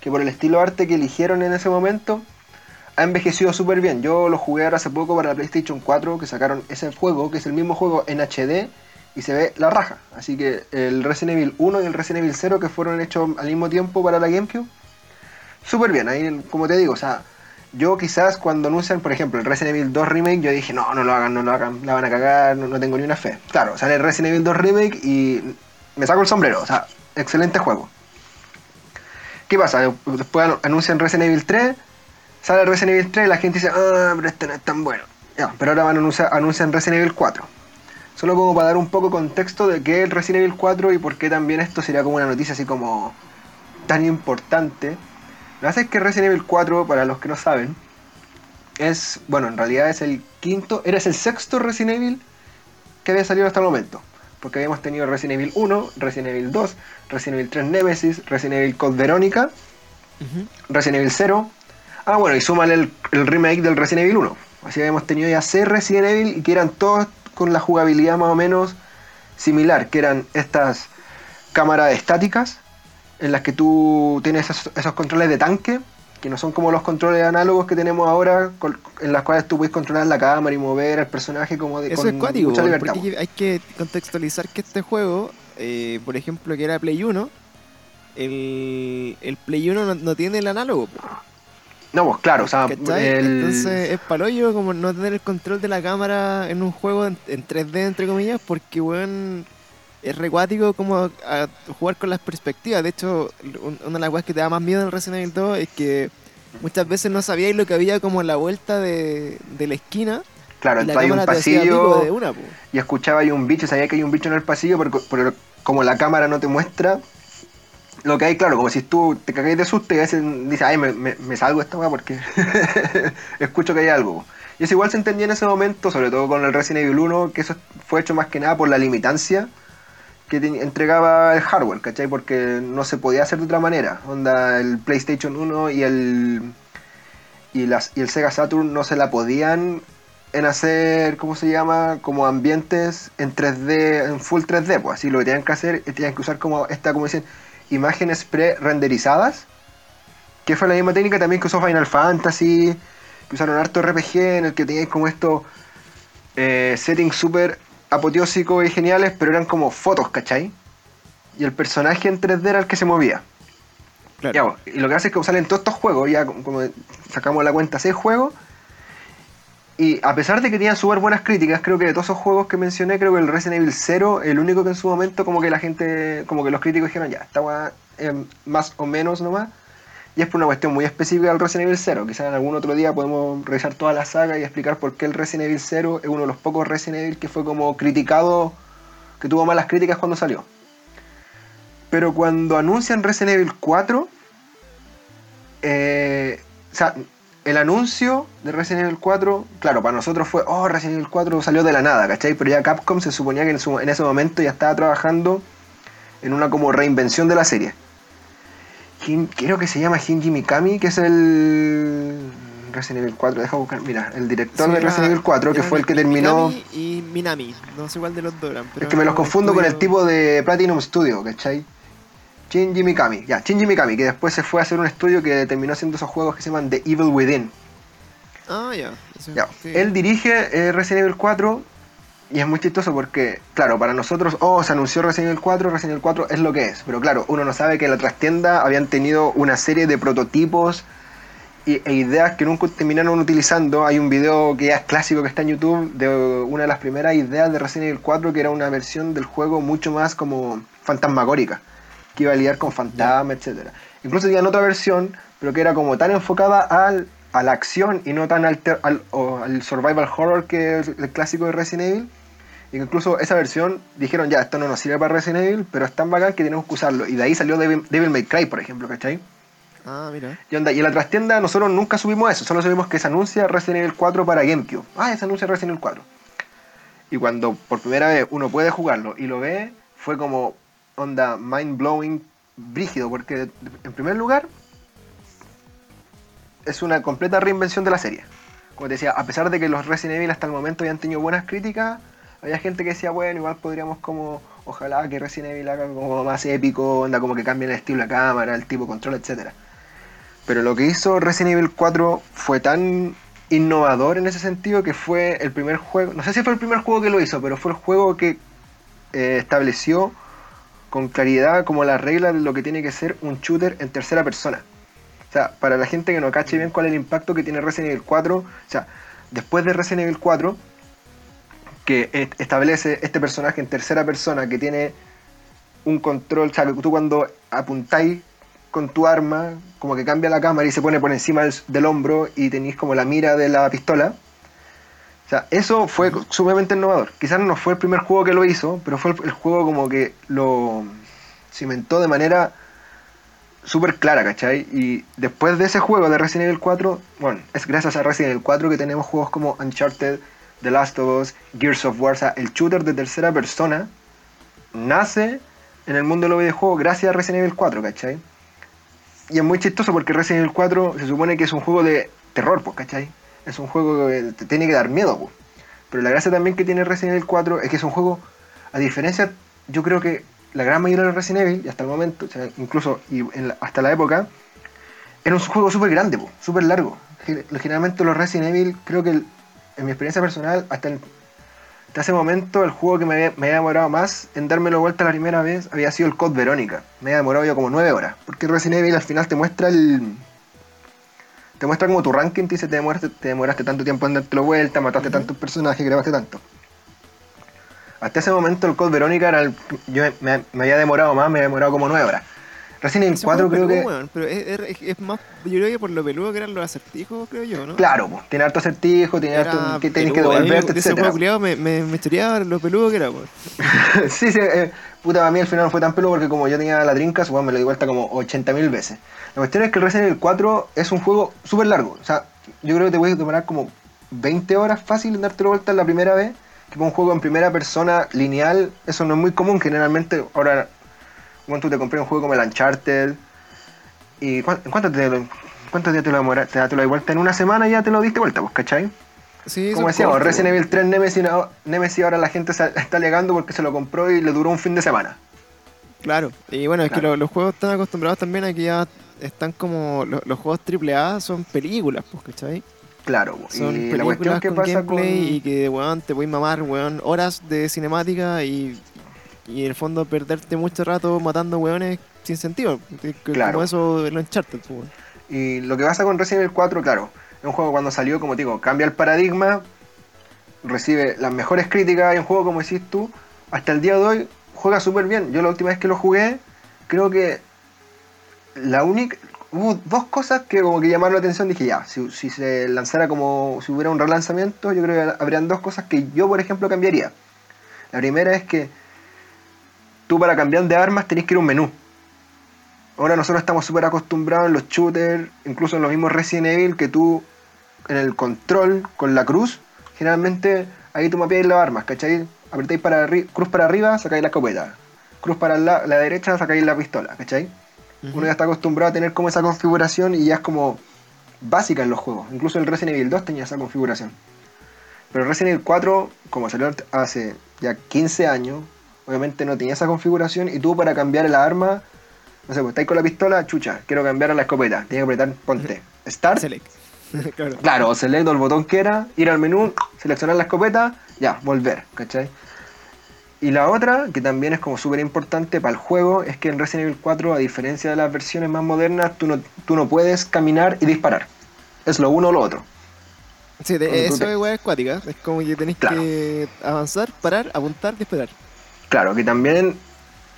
que por el estilo de arte que eligieron en ese momento ha envejecido súper bien. Yo lo jugué hace poco para la PlayStation 4, que sacaron ese juego, que es el mismo juego en HD, y se ve la raja. Así que el Resident Evil 1 y el Resident Evil 0, que fueron hechos al mismo tiempo para la GameCube, súper bien. Ahí, como te digo, o sea, yo quizás cuando anuncian, por ejemplo, el Resident Evil 2 Remake, yo dije, no, no lo hagan, no lo hagan, la van a cagar, no, no tengo ni una fe. Claro, sale Resident Evil 2 Remake y me saco el sombrero, o sea, excelente juego. ¿Qué pasa? Después anu- anuncian Resident Evil 3, sale Resident Evil 3 y la gente dice, ah, pero este no es tan bueno. Ya, pero ahora van a anunciar, anuncian Resident Evil 4. Solo como para dar un poco contexto de qué es el Resident Evil 4 y por qué también esto sería como una noticia así como tan importante. Lo que pasa es que Resident Evil 4, para los que no saben, es, bueno, en realidad es el quinto, eres el sexto Resident Evil que había salido hasta el momento. Porque habíamos tenido Resident Evil 1, Resident Evil 2, Resident Evil 3 Nemesis, Resident Evil Code Verónica. Resident Evil 0. Ah, bueno, y súmale el, el remake del Resident Evil 1. Así habíamos tenido ya 6 Resident Evil y que eran todos con la jugabilidad más o menos similar, que eran estas cámaras estáticas en las que tú tienes esos, esos controles de tanque, que no son como los controles análogos que tenemos ahora, con- en las cuales tú puedes controlar la cámara y mover al personaje como de Eso con es cuático, mucha libertad. porque hay que contextualizar que este juego, eh, por ejemplo, que era Play 1, el, el Play 1 no, no tiene el análogo, No, pues claro, o sea, el- Entonces es palollo como no tener el control de la cámara en un juego en, en 3D, entre comillas, porque, weón, es recuático como a, a jugar con las perspectivas. De hecho, un- una de las cosas que te da más miedo en Resident Evil 2 es que muchas veces no sabíais lo que había como en la vuelta de, de la esquina. claro, entonces hay un pasillo de una, y escuchaba ahí un bicho, sabía que hay un bicho en el pasillo, pero, pero como la cámara no te muestra lo que hay, claro, como si tú te cagáis de susto y a veces dices, ay, me, me, me salgo esta weá porque escucho que hay algo. Y eso igual se entendía en ese momento, sobre todo con el Resident Evil 1, que eso fue hecho más que nada por la limitancia que entregaba el hardware, ¿cachai? Porque no se podía hacer de otra manera. Onda, el PlayStation 1 y el, y, las, y el Sega Saturn no se la podían en hacer, ¿cómo se llama? Como ambientes en 3D, en full 3D, pues así lo que tenían que hacer, tenían que usar como esta, como dicen, imágenes pre-renderizadas, que fue la misma técnica también que usó Final Fantasy, que usaron harto RPG en el que teníais como estos eh, settings súper apoteósicos y geniales, pero eran como fotos, ¿cachai? Y el personaje en 3D era el que se movía. Claro. Ya, y lo que hace es que salen todos estos juegos, ya como- sacamos la cuenta, seis juegos. Y a pesar de que tenían súper buenas críticas, creo que de todos esos juegos que mencioné, creo que el Resident Evil 0, el único que en su momento como que la gente, como que los críticos dijeron, ya, esta weá es más o menos nomás. Y es por una cuestión muy específica del Resident Evil 0. Quizás en algún otro día podemos revisar toda la saga y explicar por qué el Resident Evil 0 es uno de los pocos Resident Evil que fue como criticado, que tuvo malas críticas cuando salió. Pero cuando anuncian Resident Evil 4, eh, o sea, el anuncio de Resident Evil 4, claro, para nosotros fue, oh, Resident Evil 4 salió de la nada, ¿cachai? Pero ya Capcom se suponía que en, su- en ese momento ya estaba trabajando en una como reinvención de la serie. Hin- creo que se llama Shinji Mikami, que es el Resident Evil 4, deja buscar, mira, el director Sí, de Resident Evil 4, que fue el que terminó... Mikami y Minami, no sé cuál de los dos eran. pero Es que me los confundo con el tipo de Platinum Studio, ¿cachai? Shinji Mikami, ya, Shinji Mikami, que después se fue a hacer un estudio que terminó haciendo esos juegos que se llaman The Evil Within. Ah, ya. Ya, sí. Él dirige eh, Resident Evil 4 y es muy chistoso porque, claro, para nosotros, oh, se anunció Resident Evil 4, Resident Evil 4 es lo que es. Pero claro, uno no sabe que en la trastienda habían tenido una serie de prototipos y- e ideas que nunca terminaron utilizando. Hay un video que ya es clásico que está en YouTube de una de las primeras ideas de Resident Evil 4 que era una versión del juego mucho más como fantasmagórica, que iba a lidiar con fantasmas, etcétera. Incluso tenían otra versión, pero que era como tan enfocada al, a la acción y no tan al, ter- al, al survival horror que es el clásico de Resident Evil. Incluso esa versión dijeron, ya, esto no nos sirve para Resident Evil, pero es tan bacán que tenemos que usarlo. Y de ahí salió Devil, Devil May Cry, por ejemplo, ¿cachai? Ah, mira. Y, onda, y en la trastienda nosotros nunca subimos eso, solo subimos que se anuncia Resident Evil 4 para GameCube. Ah, se anuncia Resident Evil 4. Y cuando por primera vez uno puede jugarlo y lo ve, fue como onda mind blowing, brígido, porque en primer lugar es una completa reinvención de la serie. Como te decía, a pesar de que los Resident Evil hasta el momento habían tenido buenas críticas, había gente que decía, bueno, igual podríamos como, ojalá que Resident Evil haga como más épico, onda como que cambien el estilo de la cámara, el tipo de control, etcétera. Pero lo que hizo Resident Evil 4 fue tan innovador en ese sentido que fue el primer juego, no sé si fue el primer juego que lo hizo, pero fue el juego que eh, estableció con claridad como la regla de lo que tiene que ser un shooter en tercera persona. O sea, para la gente que no cache bien cuál es el impacto que tiene Resident Evil 4, o sea, después de Resident Evil 4, que est- establece este personaje en tercera persona que tiene un control, o sea, que tú cuando apuntáis con tu arma, como que cambia la cámara y se pone por encima del, del hombro y tenéis como la mira de la pistola. O sea, eso fue sumamente innovador. Quizás no fue el primer juego que lo hizo, pero fue el, el juego como que lo cimentó de manera súper clara, ¿cachai? Y después de ese juego de Resident Evil 4, bueno, es gracias a Resident Evil 4 que tenemos juegos como Uncharted, The Last of Us, Gears of War, el shooter de tercera persona nace en el mundo de los videojuegos gracias a Resident Evil 4, ¿cachai? Y es muy chistoso porque Resident Evil 4 se supone que es un juego de terror, pues, ¿cachai? Es un juego que te tiene que dar miedo, pues. Pero la gracia también que tiene Resident Evil 4 es que es un juego, a diferencia, yo creo que la gran mayoría de los Resident Evil, y hasta el momento, incluso hasta la época, era un juego súper grande, súper largo. Gen- Generalmente los Resident Evil, creo que en mi experiencia personal, hasta, el- hasta ese momento, el juego que me había, me había demorado más en dármelo vuelta la primera vez había sido el Code Verónica. Me había demorado yo como nueve horas. Porque Resident Evil al final te muestra el. Te muestra como tu ranking, te dice te demoraste, te demoraste tanto tiempo en dártelo vuelta, mataste tantos personajes, grabaste tanto. Hasta ese momento el Code Verónica era el, yo me, me había demorado más, me había demorado como nueve horas. Resident Evil Ese 4 juego creo que. peludo, weón, pero es, es- es más. Yo creo que por lo peludo que eran los acertijos, creo yo, ¿no? Claro, po, tiene harto acertijo, tiene harto que tenés que peludo, a mí devolverte, de ese culiado me, me, me choreaba lo peludo que era, weón. sí, sí, eh, puta, para mí al final no fue tan pelo porque como yo tenía la Dreamcast, weón, me lo di vuelta como 80.000 veces. La cuestión es que el Resident Evil 4 es un juego súper largo. O sea, yo creo que te voy a demorar como 20 horas fácil en dártelo vuelta la primera vez. tipo un juego en primera persona lineal, eso no es muy común. Generalmente, ahora, cuando tú te compras un juego como el Uncharted, ¿y cuán- cuánto te lo, cuántos días te lo demora? Te lo vuelta en una semana ya te lo diste vuelta, pues, ¿cachai? Sí, Como decíamos, cortos, Resident. Evil 3 Nemesis, no- Nemesis ahora la gente se está alegando porque se lo compró y le duró un fin de semana. Claro, y bueno, es que lo- los juegos están acostumbrados también a que ya están como. Los, los juegos AAA son películas, pues, ¿cachai? Claro. Son y la cuestión películas que con pasa gameplay con... y que, weón, te voy a mamar, weón, horas de cinemática y, y en el fondo perderte mucho rato matando weones sin sentido. Claro. Como eso Uncharted, pues. Y lo que pasa con Resident Evil 4, claro, es un juego cuando salió, como te digo, cambia el paradigma, recibe las mejores críticas, es un juego, como decís tú, hasta el día de hoy juega súper bien. Yo la última vez que lo jugué, creo que la única... Hubo dos cosas que como que llamaron la atención, dije ya, si, si se lanzara como si hubiera un relanzamiento, yo creo que habrían dos cosas que yo, por ejemplo, cambiaría. La primera es que tú para cambiar de armas tenés que ir a un menú. Ahora nosotros estamos súper acostumbrados en los shooters, incluso en los mismos Resident Evil, que tú en el control con la cruz, generalmente ahí tú mapeáis las armas, ¿cachai? Apretáis para cruz para arriba, sacáis la escopeta. Cruz para la, la derecha, sacáis la pistola, ¿cachai? Uno ya está acostumbrado a tener como esa configuración y ya es como básica en los juegos. Incluso el Resident Evil 2 tenía esa configuración. Pero Resident Evil 4, como salió hace ya 15 años, obviamente no tenía esa configuración y tú para cambiar el arma, no sé, pues estáis con la pistola, chucha, quiero cambiar a la escopeta. Tienes que apretar, ponte, Start. Select. claro. Claro, o select el botón que era, ir al menú, seleccionar la escopeta, ya, volver, ¿cachai? Y la otra, que también es como súper importante para el juego, es que en Resident Evil 4, a diferencia de las versiones más modernas, tú no, tú no puedes caminar y disparar. Es lo uno o lo otro. Sí, de- eso te- es weá es cuática. Es como que tenés Claro. que avanzar, parar, apuntar, disparar. Claro, que también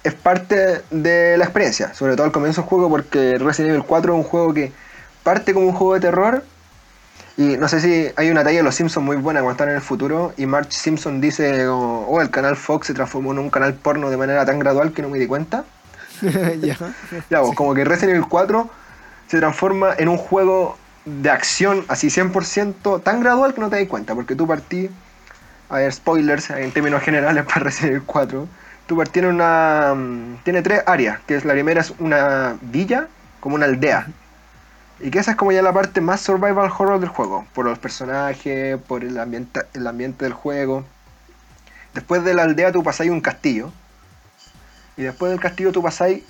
es parte de la experiencia, sobre todo al comienzo del juego, porque Resident Evil 4 es un juego que parte como un juego de terror. Y no sé si hay una talla de los Simpsons muy buena cuando están en el futuro. Y Marge Simpson dice: Oh, el canal Fox se transformó en un canal porno de manera tan gradual que no me di cuenta. ya. Ya, pues, como que Resident Evil 4 se transforma en un juego de acción así 100% tan gradual que no te das cuenta, porque tú partí, a ver, spoilers en términos generales para Resident Evil 4, tú partí en una... mm, tiene tres áreas, que es la primera es una villa, como una aldea, y que esa es como ya la parte más survival horror del juego, por los personajes, por el ambiente, el ambiente del juego. Después de la aldea tú pasáis un castillo, y después del castillo tú pasáis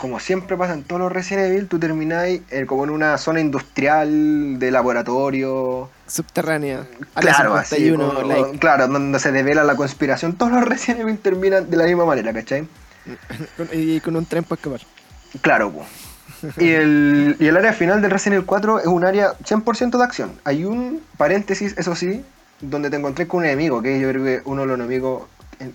como siempre pasa en todos los Resident Evil, tú termináis eh, como en una zona industrial de laboratorio. Subterránea. Claro, así. 51, como- like. Claro, donde se devela la conspiración. Todos los Resident Evil terminan de la misma manera, ¿cachai? Y con un tren para escapar. Claro, po. Y el, y el área final del Resident Evil 4 es un área 100% de acción. Hay un paréntesis, eso sí, donde te encontré con un enemigo, que yo creo que uno de los enemigos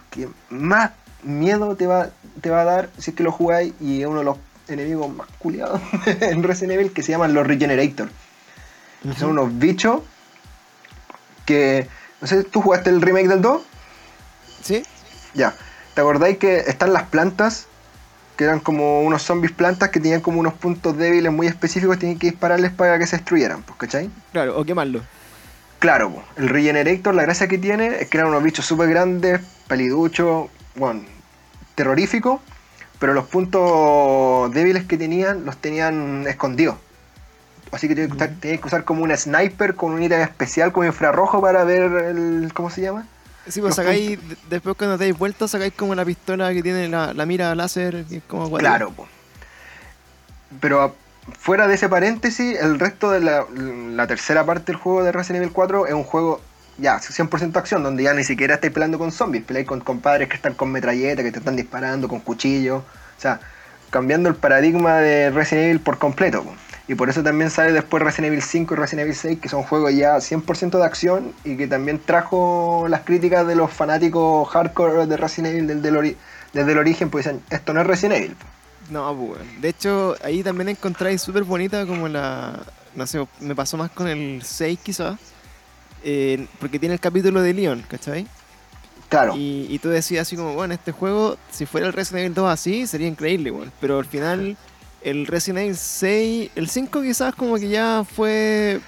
que más miedo te va, te va a dar si es que lo jugáis y es uno de los enemigos más culiados en Resident Evil que se llaman los Regenerator. Son unos bichos que... No sé, ¿tú jugaste el remake del 2? ¿Sí? Ya. ¿Te acordáis que están las plantas? Que eran como unos zombies plantas que tenían como unos puntos débiles muy específicos, tenían que dispararles para que se destruyeran, pues, ¿cachai? Claro, o quemarlo. Claro, el Regenerator, la gracia que tiene es que eran unos bichos súper grandes, peliduchos, bueno, terroríficos, pero los puntos débiles que tenían los tenían escondidos. Así que tenías que, usar, tenías que usar como un sniper con un ítem especial como infrarrojo para ver el. ¿Cómo se llama? Sí, pues Los sacáis, de- después cuando te dais vuelta, sacáis como la pistola que tiene la, la mira láser, que es como cuático. Claro, po. pero a- fuera de ese paréntesis, el resto de la, la tercera parte del juego de Resident Evil 4 es un juego ya 100% acción, donde ya ni siquiera estáis peleando con zombies, peleáis con compadres que están con metralleta, que te están disparando, con cuchillos, o sea, cambiando el paradigma de Resident Evil por completo. Y por eso también sale después Resident Evil 5 y Resident Evil 6, que son juegos ya 100% de acción y que también trajo las críticas de los fanáticos hardcore de Resident Evil desde el, ori- desde el origen, pues dicen, esto no es Resident Evil. po". No, pues. De hecho, ahí también encontráis súper bonita como la... No sé, me pasó más con el 6 quizás. Eh, porque tiene el capítulo de Leon, ¿cachai? Claro. Y, y tú decías así como, bueno, este juego, si fuera el Resident Evil 2 así, sería increíble, weón. Pero al final, el Resident Evil 6, el 5 quizás como que ya fue...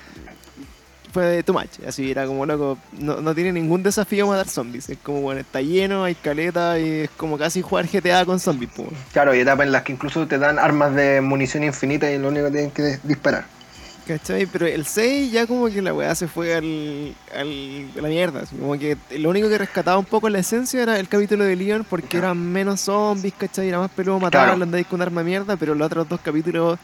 fue too much. Así era como loco. No, no tiene ningún desafío matar zombies. Es como, bueno, está lleno, hay caleta y es como casi jugar GTA con zombies, pues. Claro, y etapas en las que incluso te dan armas de munición infinita y lo único que tienen que es disparar. ¿Cachai? Pero el 6 ya como que la weá se fue al, al- a la mierda. así como que lo único que rescataba un poco la esencia era el capítulo de Leon porque Claro. eran menos zombies, ¿cachai? Era más peludo matar, Claro. andáis con un arma de mierda, pero los otros dos capítulos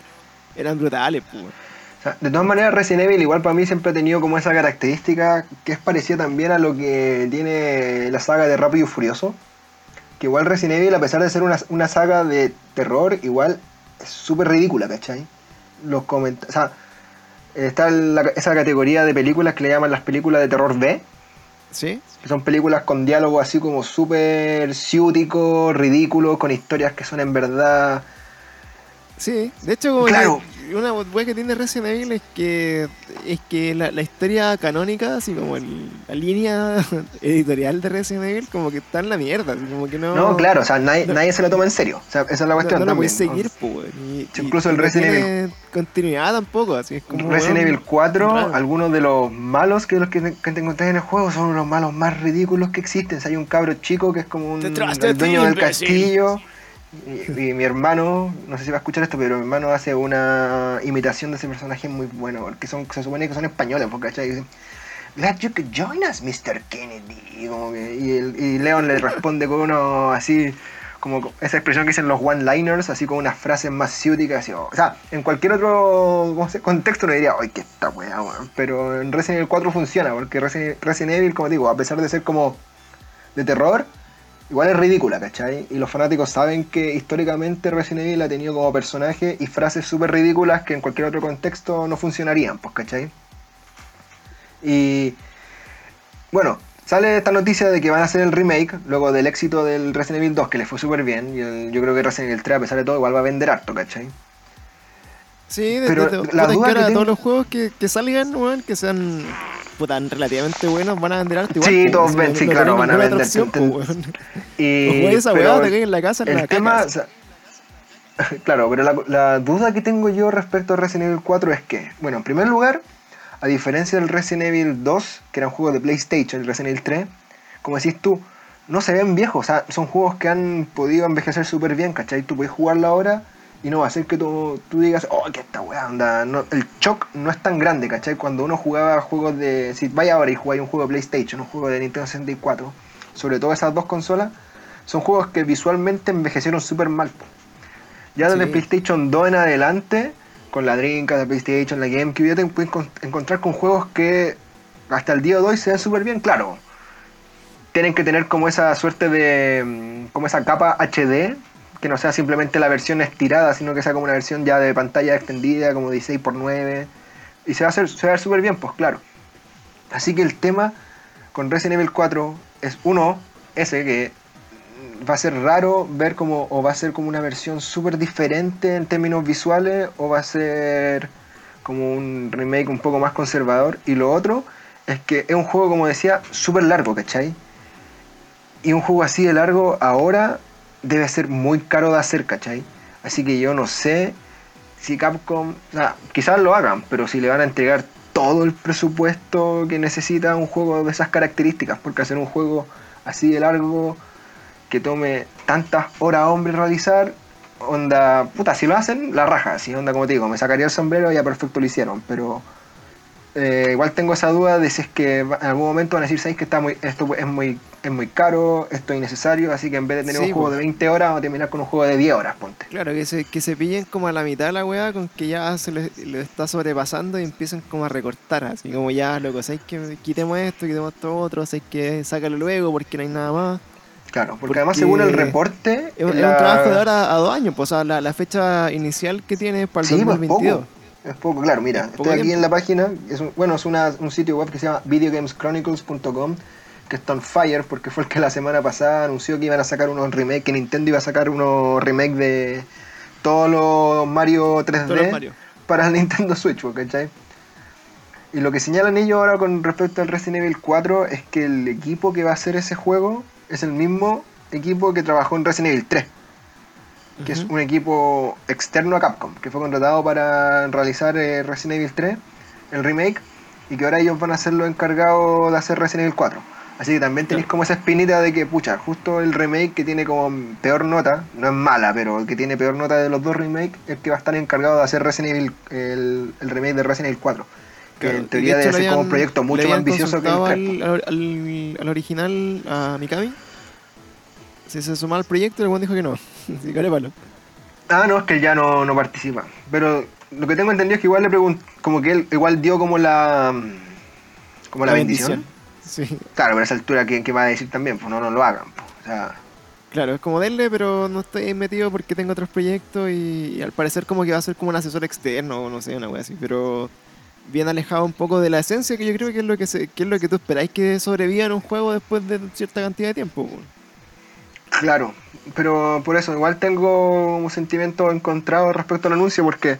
eran brutales, pues. O sea, de todas maneras, Resident Evil igual para mí siempre ha tenido como esa característica que es parecida también a lo que tiene la saga de Rápido y Furioso. Que igual Resident Evil, a pesar de ser una, una saga de terror, igual es súper ridícula, ¿cachai? Los comentarios... O sea, está la- esa categoría de películas que le llaman las películas de terror B, ¿Sí? que son películas con diálogos así como súper ciúticos, ridículos, con historias que son en verdad... Sí, de hecho, como Claro. Una weá que tiene Resident Evil es que es que la, la historia canónica, así como el- la línea editorial de Resident Evil, como que está en la mierda, así como que no. No, claro, o sea, nadie, no- nadie se lo toma en serio. O sea, esa es la no, cuestión no la también. puedes seguir, pues, incluso el y no Resident tiene continuidad tampoco, así es como. Resident Evil 4, raro. algunos de los malos que los que te, que te encontrás en el juego son los malos más ridículos que existen. O sea, hay un cabro chico que es como un el dueño del imbécil. Y, mi hermano, no sé si va a escuchar esto, pero mi hermano hace una imitación de ese personaje muy bueno, porque son, se supone que son españoles, porque ¿cachai? Dicen, Glad you could join us, Mr. Kennedy. Y, como que- y, Leon le responde con uno así, como esa expresión que dicen los one-liners, así con unas frases más ciúticas. o sea, en cualquier otro ¿cómo se- contexto no diría, ¡ay, qué esta weá, weón! Pero en Resident Evil 4 funciona, porque Resident, Resident Evil, como digo, a pesar de ser como de terror, igual es ridícula, ¿cachai? Y los fanáticos saben que históricamente Resident Evil ha tenido como personaje y frases súper ridículas que en cualquier otro contexto no funcionarían, pues, ¿cachai? Y bueno, sale esta noticia de que van a hacer el remake luego del éxito del Resident Evil 2, que le fue súper bien. Y el- yo creo que Resident Evil 3, a pesar de todo, igual va a vender harto, ¿cachai? Sí, de, Pero de- de- la duda que tengo- todos los juegos que, que salgan, weón, que sean puta, relativamente buenos, van a vender arte igual. Sí, po, todos ven- sí, claro, van a vender. Y, esa weá te caes en la casa en el la tema, claro, pero la, la duda que tengo yo respecto a Resident Evil 4 es que, bueno, en primer lugar, a diferencia del Resident Evil 2, que era un juego de PlayStation, el Resident Evil 3, como decís tú, no se ven viejos, o sea, son juegos que han podido envejecer súper bien, ¿cachai? Tú puedes jugarlo ahora y no va a ser que tú, tú digas, oh, que esta weá, onda, no, el shock no es tan grande, ¿cachai? Cuando uno jugaba juegos de, si vaya ahora y jugáis un juego de PlayStation, un juego de Nintendo 64, sobre todo esas dos consolas, son juegos que visualmente envejecieron súper mal. Ya desde Sí. PlayStation 2 en adelante, con la Dreamcast, la PlayStation, la GameCube, ya te puedes encon- encontrar con juegos que hasta el día de hoy se ven súper bien, claro. Tienen que tener como esa suerte de. mm, como esa capa HD, que no sea simplemente la versión estirada, sino que sea como una versión ya de pantalla extendida, como 16x9. Y se va a hacer, ver súper bien, pues claro. Así que el tema con Resident Evil 4 es uno, ese que va a ser raro ver como o va a ser como una versión súper diferente en términos visuales o va a ser como un remake un poco más conservador y lo otro es que es un juego como decía súper largo ¿cachai? y un juego así de largo ahora debe ser muy caro de hacer ¿cachai? así que yo no sé si Capcom o sea, quizás lo hagan pero si le van a entregar todo el presupuesto que necesita un juego de esas características porque hacer un juego así de largo que tome tantas horas hombre realizar, onda, puta, si lo hacen, la raja, si onda, como te digo, me sacaría el sombrero y ya perfecto lo hicieron, pero eh, igual tengo esa duda de si es que en algún momento van a decir, ¿sabéis que está muy, esto es muy, es muy caro, esto es innecesario, así que en vez de tener Sí, un juego pues. de 20 horas, vamos a terminar con un juego de 10 horas, ponte. Claro, que se, que se pillen como a la mitad de la weá con que ya se le está sobrepasando y empiecen como a recortar, así como ya, loco, ¿sabes que quitemos esto, quitemos esto otro, ¿sabes que sácalo luego porque no hay nada más? Claro, porque, Porque además según el reporte... Es, un- es la- un trabajo de ahora a dos años, pues, o sea, la, la fecha inicial que tiene es para el Sí, pues 2022. poco. Es poco, claro, mira, Es estoy aquí tiempo. en la página, es un- bueno, es una- un sitio web que se llama videogameschronicles.com, que está on fire porque fue el que la semana pasada anunció que iban a sacar unos remakes, que Nintendo iba a sacar unos remakes de todos los Mario 3D Todos los Mario. para el Nintendo Switch, ¿cachai? Y lo que señalan ellos ahora con respecto al Resident Evil 4 es que el equipo que va a hacer ese juego es el mismo equipo que trabajó en Resident Evil 3 que es un equipo externo a Capcom, que fue contratado para realizar eh, Resident Evil 3, el remake, y que ahora ellos van a ser los encargados de hacer Resident Evil 4. Así que también tenéis como esa espinita de que, pucha, justo el remake que tiene como peor nota, no es mala, pero el que tiene peor nota de los dos remakes, es el que va a estar encargado de hacer Resident Evil, el, el remake de Resident Evil 4. Que Claro, en teoría debe ser como un proyecto mucho más ambicioso que el consultado 3. al, al, al original, a Mikami. Si se sumaba al proyecto, el buen dijo que no. Ah, no, es que él ya no, no participa. Pero lo que tengo entendido es que igual le preguntó, como que él igual dio como la. como la, bendición. Sí, Claro, pero a esa altura, ¿qué, qué va a decir también? Pues no, no lo hagan. pues. O sea, claro, es como denle, pero no estoy metido porque tengo otros proyectos y, y al parecer como que va a ser como un asesor externo o no sé, una wea así, pero bien alejado un poco de la esencia que yo creo que es lo que, se, que es lo que tú esperáis que sobreviva en un juego después de cierta cantidad de tiempo. Claro. Pero por eso, igual tengo un sentimiento encontrado respecto al anuncio, porque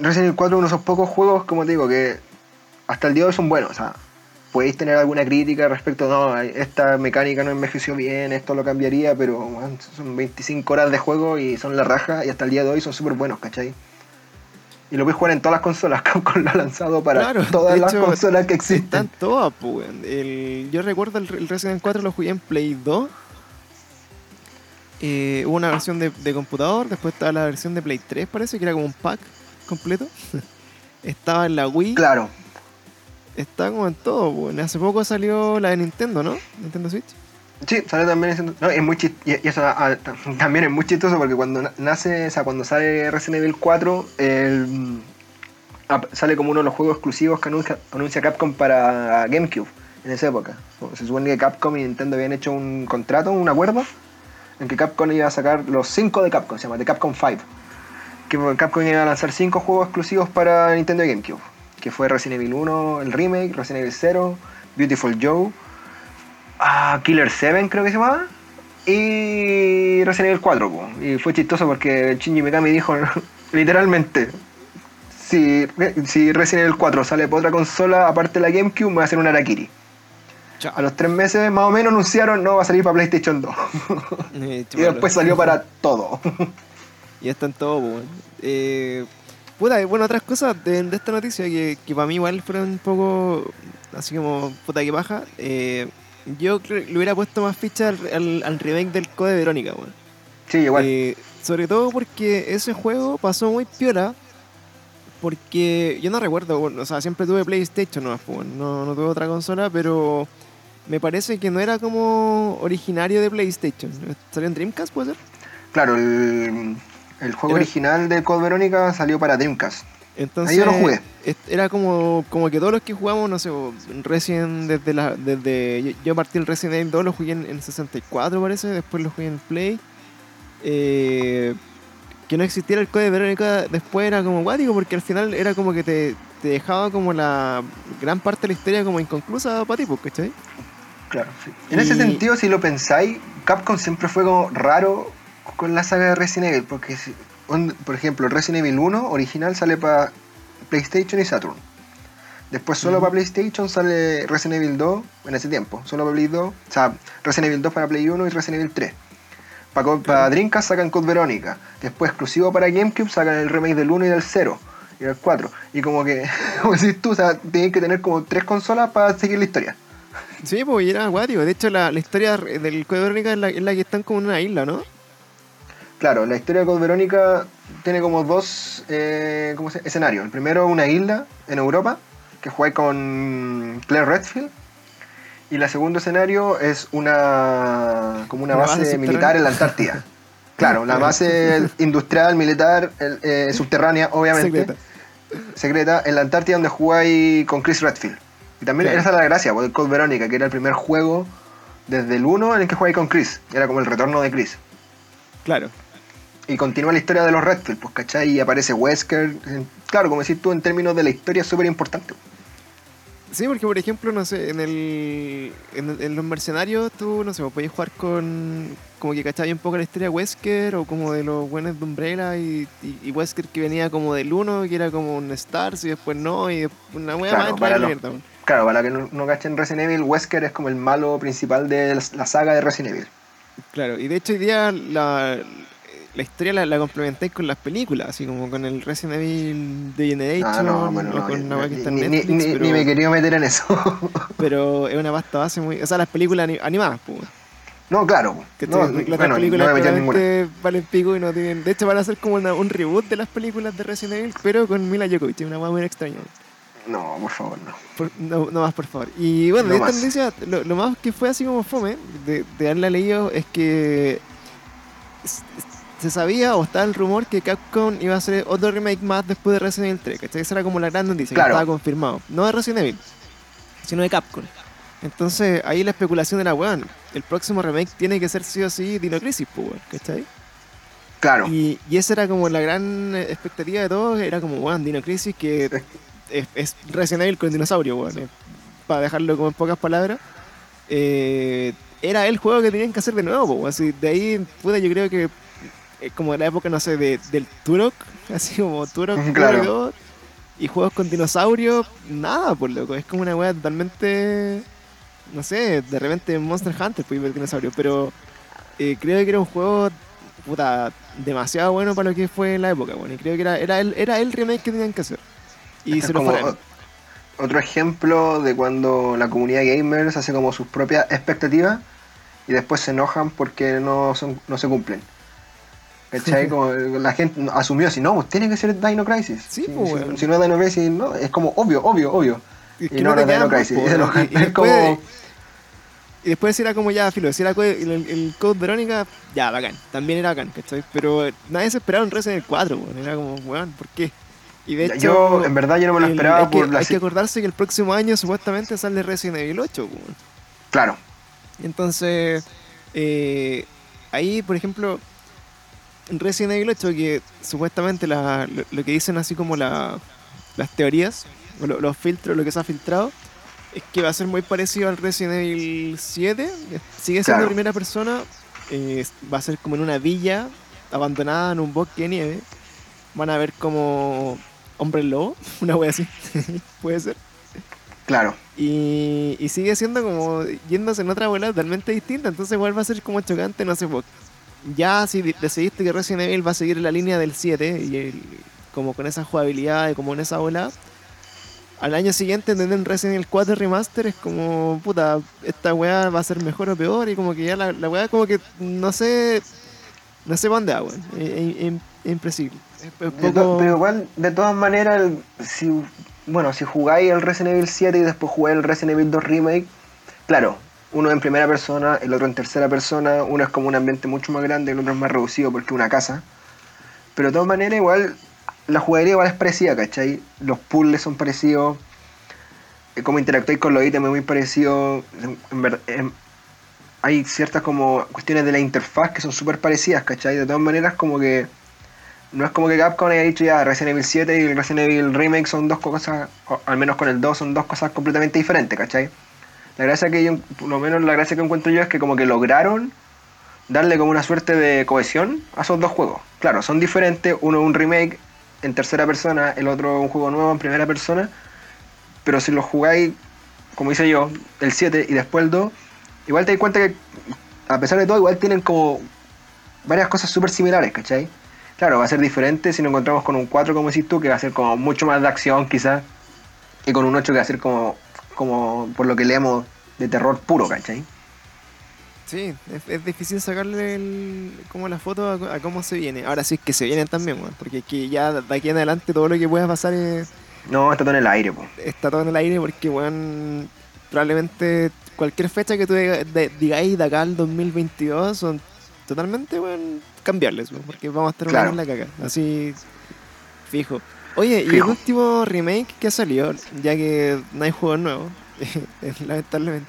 Resident Evil 4 es uno de esos pocos juegos, como te digo, que hasta el día de hoy son buenos. O sea, podéis tener alguna crítica respecto, no, esta mecánica no envejeció bien, esto lo cambiaría, pero son 25 horas de juego y son la raja, y hasta el día de hoy son súper buenos, ¿cachai? Y lo puedes jugar en todas las consolas, Capcom lo ha lanzado para Claro, todas las consolas que existen. Están todas, pues. El- Yo recuerdo el, el Resident 4 lo jugué en Play 2. Eh, hubo una versión de, de computador, después estaba la versión de Play 3, parece que era como un pack completo. estaba en la Wii, Claro, estaba como en todo. weón. Hace poco salió la de Nintendo, ¿no? Nintendo Switch. Sí, sale también. No, es muy chist- y y eso ah, también es muy chistoso porque cuando na- nace, o sea, cuando sale Resident Evil 4, el, sale como uno de los juegos exclusivos que anuncia, anuncia Capcom para GameCube en esa época. Se supone que Capcom y Nintendo habían hecho un contrato, un acuerdo, en que Capcom iba a sacar los 5 de Capcom, se llama de Capcom 5. Que Capcom iba a lanzar 5 juegos exclusivos para Nintendo GameCube. Que fue Resident Evil 1, el remake, Resident Evil 0, Beautiful Joe. Ah, Killer 7 creo que se llamaba. Y Resident Evil 4. po. Y fue chistoso porque Shinji Mikami dijo literalmente, si, si Resident Evil 4 sale por otra consola aparte de la GameCube, me va a hacer un Arakiri. A los tres meses más o menos anunciaron no va a salir para PlayStation 2. Eh, y después salió para todo. Y están todos, pues, weón. Eh, puta, bueno, otras cosas de, de esta noticia que, que para mí igual fueron un poco así como puta que baja. Eh, yo le hubiera puesto más ficha al, al, al remake del Code Verónica, weón. Sí, igual. Eh, sobre todo porque ese juego pasó muy piola. Porque yo no recuerdo, bueno, o sea, siempre tuve PlayStation bueno, no, no tuve otra consola, pero me parece que no era como originario de PlayStation. ¿Salió en Dreamcast, puede ser? Claro, el, el juego Era- original de Code Verónica salió para Dreamcast. Entonces, Ahí yo lo jugué. Era como, como que todos los que jugamos, no sé, Resident desde la. Desde, yo, yo partí el Resident Evil 2, lo jugué en, en 64 parece, después lo jugué en Play. Eh, que no existiera el código de Verónica después era como guático porque al final era como que te, te dejaba como la gran parte de la historia como inconclusa para ti, pues, ¿cachai? Claro, sí. En ese Y- sentido, si lo pensáis, Capcom siempre fue como raro con la saga de Resident Evil, porque, si- on- por ejemplo, Resident Evil 1 original sale para PlayStation y Saturn. Después solo para PlayStation sale Resident Evil 2 en ese tiempo, solo para Play 2, o sea, Resident Evil 2 para Play 1 y Resident Evil 3. Para, para Dreamcast sacan Code Verónica. Después, exclusivo para GameCube, sacan el remake del 1 y del 0 y del 4. Y como que, como decís tú, o sea, tienes que tener como tres consolas para seguir la historia. Sí, pues era guático. De hecho, la, la historia del código de Verónica es la, es la que están como en una isla, ¿no? Claro, la historia de Code Verónica tiene como dos eh, ¿cómo se- escenarios. El primero, una isla en Europa, que juega con Claire Redfield. Y el segundo escenario es una como una, Una base, base militar en la Antártida. Claro, la base industrial, militar, eh, subterránea, obviamente. Secreta. secreta, en la Antártida donde jugáis con Chris Redfield. Y también Claro. esa es la gracia, porque el Code Verónica, que era el primer juego desde el 1 en el que jugáis con Chris. Era como el retorno de Chris. Claro. Y continúa la historia de los Redfield, pues, ¿cachai? Y aparece Wesker. Claro, como decís tú, en términos de la historia súper importante. Sí, porque por ejemplo, no sé, en el en, en los mercenarios tú, no sé, vos podías jugar con como que cachabas un poco la historia de Wesker o como de los buenos de Umbrella y, y, y Wesker que venía como del 1, que era como un Stars y después no, y una wea Claro, más para mierda. Claro, para que no, no cachen Resident Evil, Wesker es como el malo principal de la saga de Resident Evil. Claro, y de hecho hoy día la, la historia la, la complementáis con las películas, así como con el Resident Evil Generation Ah, no, bueno, o no, con ni, una weá que está en ni- ni- Netflix, ni- pero, ni me querido meter en eso. pero es una pasta base muy... O sea, las películas ani- animadas, pues. no, claro. Que No, las bueno, no películas claramente valen pico y no tienen... De hecho van a hacer como una- un reboot de las películas de Resident Evil, pero con Mila Djokovic, es una weá muy extraña. No, por favor, no. Por- no, no más, por favor. Y bueno, No de esta noticia, lo, lo más que fue así como fome de, de haberla leído es que se sabía o estaba el rumor que Capcom iba a hacer otro remake más después de Resident Evil 3, ¿cachai? Esa era como la gran noticia, Claro. que estaba confirmado. No de Resident Evil, sino de Capcom. Entonces, ahí la especulación era, weón, el próximo remake tiene que ser sí o sí Dino Crisis, pues, weón, ¿cachai? Claro. Y, y esa era como la gran expectativa de todos, era como, weón, Dino Crisis que es, es Resident Evil con dinosaurio, weón. eh, Para dejarlo como en pocas palabras. eh, era el juego que tenían que hacer de nuevo, así de ahí, puta, yo creo que eh, como de la época, no sé, de, del Turok, así como Turok Claro. y juegos con dinosaurios, nada, por loco, es como una weá totalmente, no sé, de repente Monster Hunter, pues ver dinosaurio, pero eh, creo que era un juego, puta, demasiado bueno para lo que fue en la época, bueno, y creo que era, era, el, era el remake que tenían que hacer. Y se es lo como fueron. otro ejemplo de cuando la comunidad gamers hace como sus propias expectativas y después se enojan porque no, son, no se cumplen. ¿Cachai? Como la gente asumió así, no, pues tiene que ser Dino Crisis. Sí, si, pues, si- no es Dino Crisis, no, es como obvio, obvio, obvio. Y no te era Dino Crisis, po, y Es como- Y después era como ya, filo, si era el, el, el Code Verónica, ya, bacán. También era bacán, ¿cachai? Pero nadie se esperaba un Resident Evil 4, weón. Era como, weón, ¿por qué? Y de hecho, yo, en verdad, yo no me lo el- esperaba hay que, la. hay que acordarse que el próximo año supuestamente sale Resident Evil 8, weón. Claro, Entonces, eh, ahí, por ejemplo, en Resident Evil 8, que supuestamente la- lo, lo que dicen así como la- las teorías, o lo- los filtros, lo que se ha filtrado, es que va a ser muy parecido al Resident Evil 7. eh, Sigue siendo Claro. primera persona, eh, va a ser como en una villa abandonada en un bosque de nieve. Van a ver como hombre lobo, una wea así, puede ser. claro. Y, y sigue siendo como yéndose en otra bola totalmente distinta. Entonces igual va a ser como chocante, no sé, pues, ya si de- decidiste que Resident Evil va a seguir la línea del 7 y el- como con esa jugabilidad y como en esa bola, al año siguiente entender Resident Evil 4 Remaster es como, puta, esta weá va a ser mejor o peor y como que ya la, la weá como que no sé, no sé para dónde va, weón. Es, es- es- es impresible. Es- es De poco- to- pero igual, de todas maneras, el- si, bueno, si jugáis el Resident Evil 7 y después jugáis el Resident Evil 2 Remake, claro, uno en primera persona, el otro en tercera persona, uno es como un ambiente mucho más grande, el otro es más reducido porque es una casa. Pero de todas maneras, igual, la jugaría igual es parecida, ¿cachai? Los puzzles son parecidos, eh, cómo interactuáis con los ítems es muy parecido. En, en- hay ciertas como cuestiones de la interfaz que son súper parecidas, ¿cachai? De todas maneras, como que no es como que Capcom haya dicho ya Resident Evil 7 y Resident Evil Remake son dos cosas, al menos con el 2 son dos cosas completamente diferentes, ¿cachai? La gracia que yo, por lo menos la gracia que encuentro yo es que como que lograron darle como una suerte de cohesión a esos dos juegos. Claro, son diferentes, uno un remake en tercera persona, el otro un juego nuevo en primera persona, pero si los jugáis, como hice yo, el 7 y después el 2, igual te das cuenta que a pesar de todo igual tienen como varias cosas súper similares, ¿cachai? Claro, va a ser diferente si nos encontramos con un 4, como decís tú, que va a ser como mucho más de acción quizás, y con un 8 que va a ser como, como por lo que leemos, de terror puro, ¿cachai? Sí, es, es difícil sacarle el- como la foto a, a cómo se viene. Ahora sí es que se vienen también, weón, porque es que ya de aquí en adelante todo lo que pueda pasar es- No, está todo en el aire, po. está todo en el aire porque, weón, probablemente cualquier fecha que tú digáis de acá al 2022 son totalmente, weón, cambiarles, porque vamos a estar Claro. en la caca, así fijo. Oye, y el último remake que salió, ya que no hay juegos nuevos, lamentablemente,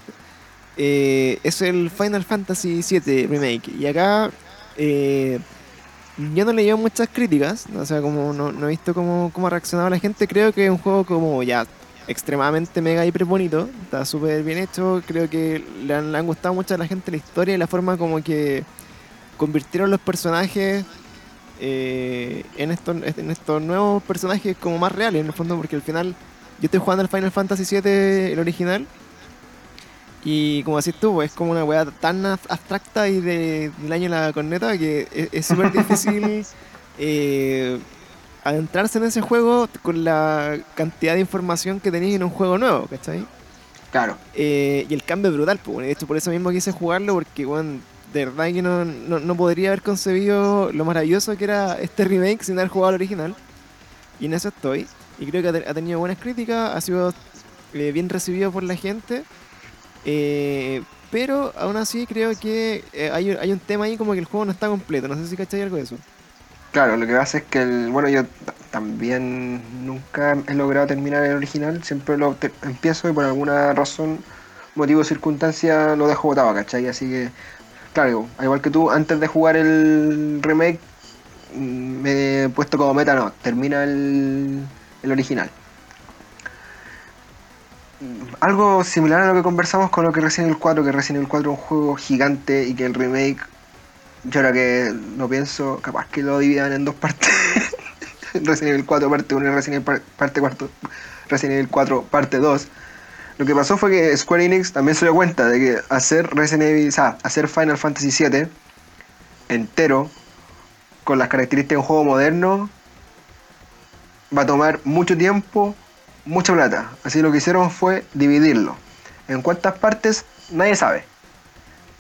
eh, es el Final Fantasy VII Remake. Y acá eh, yo no leí muchas críticas, o sea, como no, no he visto cómo, cómo ha reaccionado la gente. Creo que es un juego como ya extremadamente mega hiper bonito, está súper bien hecho. Creo que le han, le han gustado mucho a la gente la historia y la forma como que convirtieron los personajes eh, en, estos, en estos nuevos personajes como más reales en el fondo, porque al final yo estoy jugando el Final Fantasy VII, el original, Y como decís tú, pues, es como una weá tan ab- abstracta y de, del año de la corneta que es- es súper difícil eh, adentrarse en ese juego con la cantidad de información que tenéis en un juego nuevo, ¿cachai? Claro. Eh, y el cambio es brutal, pues, bueno, de hecho por eso mismo quise jugarlo, porque bueno, de verdad que no, no, no podría haber concebido lo maravilloso que era este remake sin haber jugado al original. Y en eso estoy. Y creo que ha, te- ha tenido buenas críticas, ha sido eh, bien recibido por la gente. Eh, pero aún así creo que eh, hay, hay un tema ahí como que el juego no está completo. No sé si cacháis algo de eso. Claro, lo que pasa es que, el, bueno, yo también nunca he logrado terminar el original, siempre lo empiezo y por alguna razón, motivo o circunstancia lo dejo botado, ¿cachai? Así que, claro, al igual que tú, antes de jugar el remake, mm, me he puesto como meta, no, termina el, el original. Mm, Algo similar a lo que conversamos con lo que Resident Evil 4, que Resident Evil 4 es un juego gigante y que el remake yo ahora que lo pienso, capaz que lo dividan en dos partes. Resident Evil 4 parte 1 y Resident Evil par- parte 4, Resident Evil 4 parte 2. Lo que pasó fue que Square Enix también se dio cuenta de que hacer Resident Evil, o sea, hacer Final Fantasy VII entero con las características de un juego moderno va a tomar mucho tiempo, mucha plata. Así lo que hicieron fue dividirlo. ¿En cuántas partes? Nadie sabe.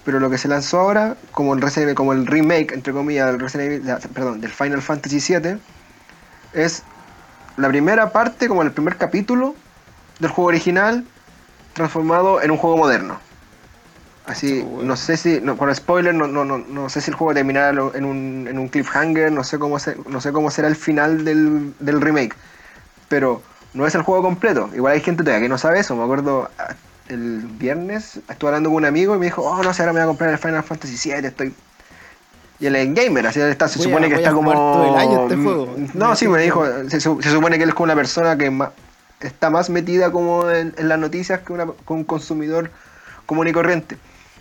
Pero lo que se lanzó ahora, como el, Resident como el remake, entre comillas, del, Resident Evil- perdón, del Final Fantasy VII, es la primera parte, como el primer capítulo del juego original, transformado en un juego moderno. Así, bueno. no sé si, no, con spoiler, no, no, no, no sé si el juego terminará en un, en un cliffhanger, no sé cómo, se- no sé cómo será el final del, del remake. Pero no es el juego completo. Igual hay gente todavía que no sabe eso. Me acuerdo el viernes, estuve hablando con un amigo y me dijo, oh, no sé, ahora me voy a comprar el Final Fantasy VII, estoy... Y es gamer, así está, se Voy a- supone que está como... todo el año este juego. No, sí, me dijo, se, se supone que él es como una persona que ma- está más metida como en, en las noticias que, una, que un consumidor común y corriente.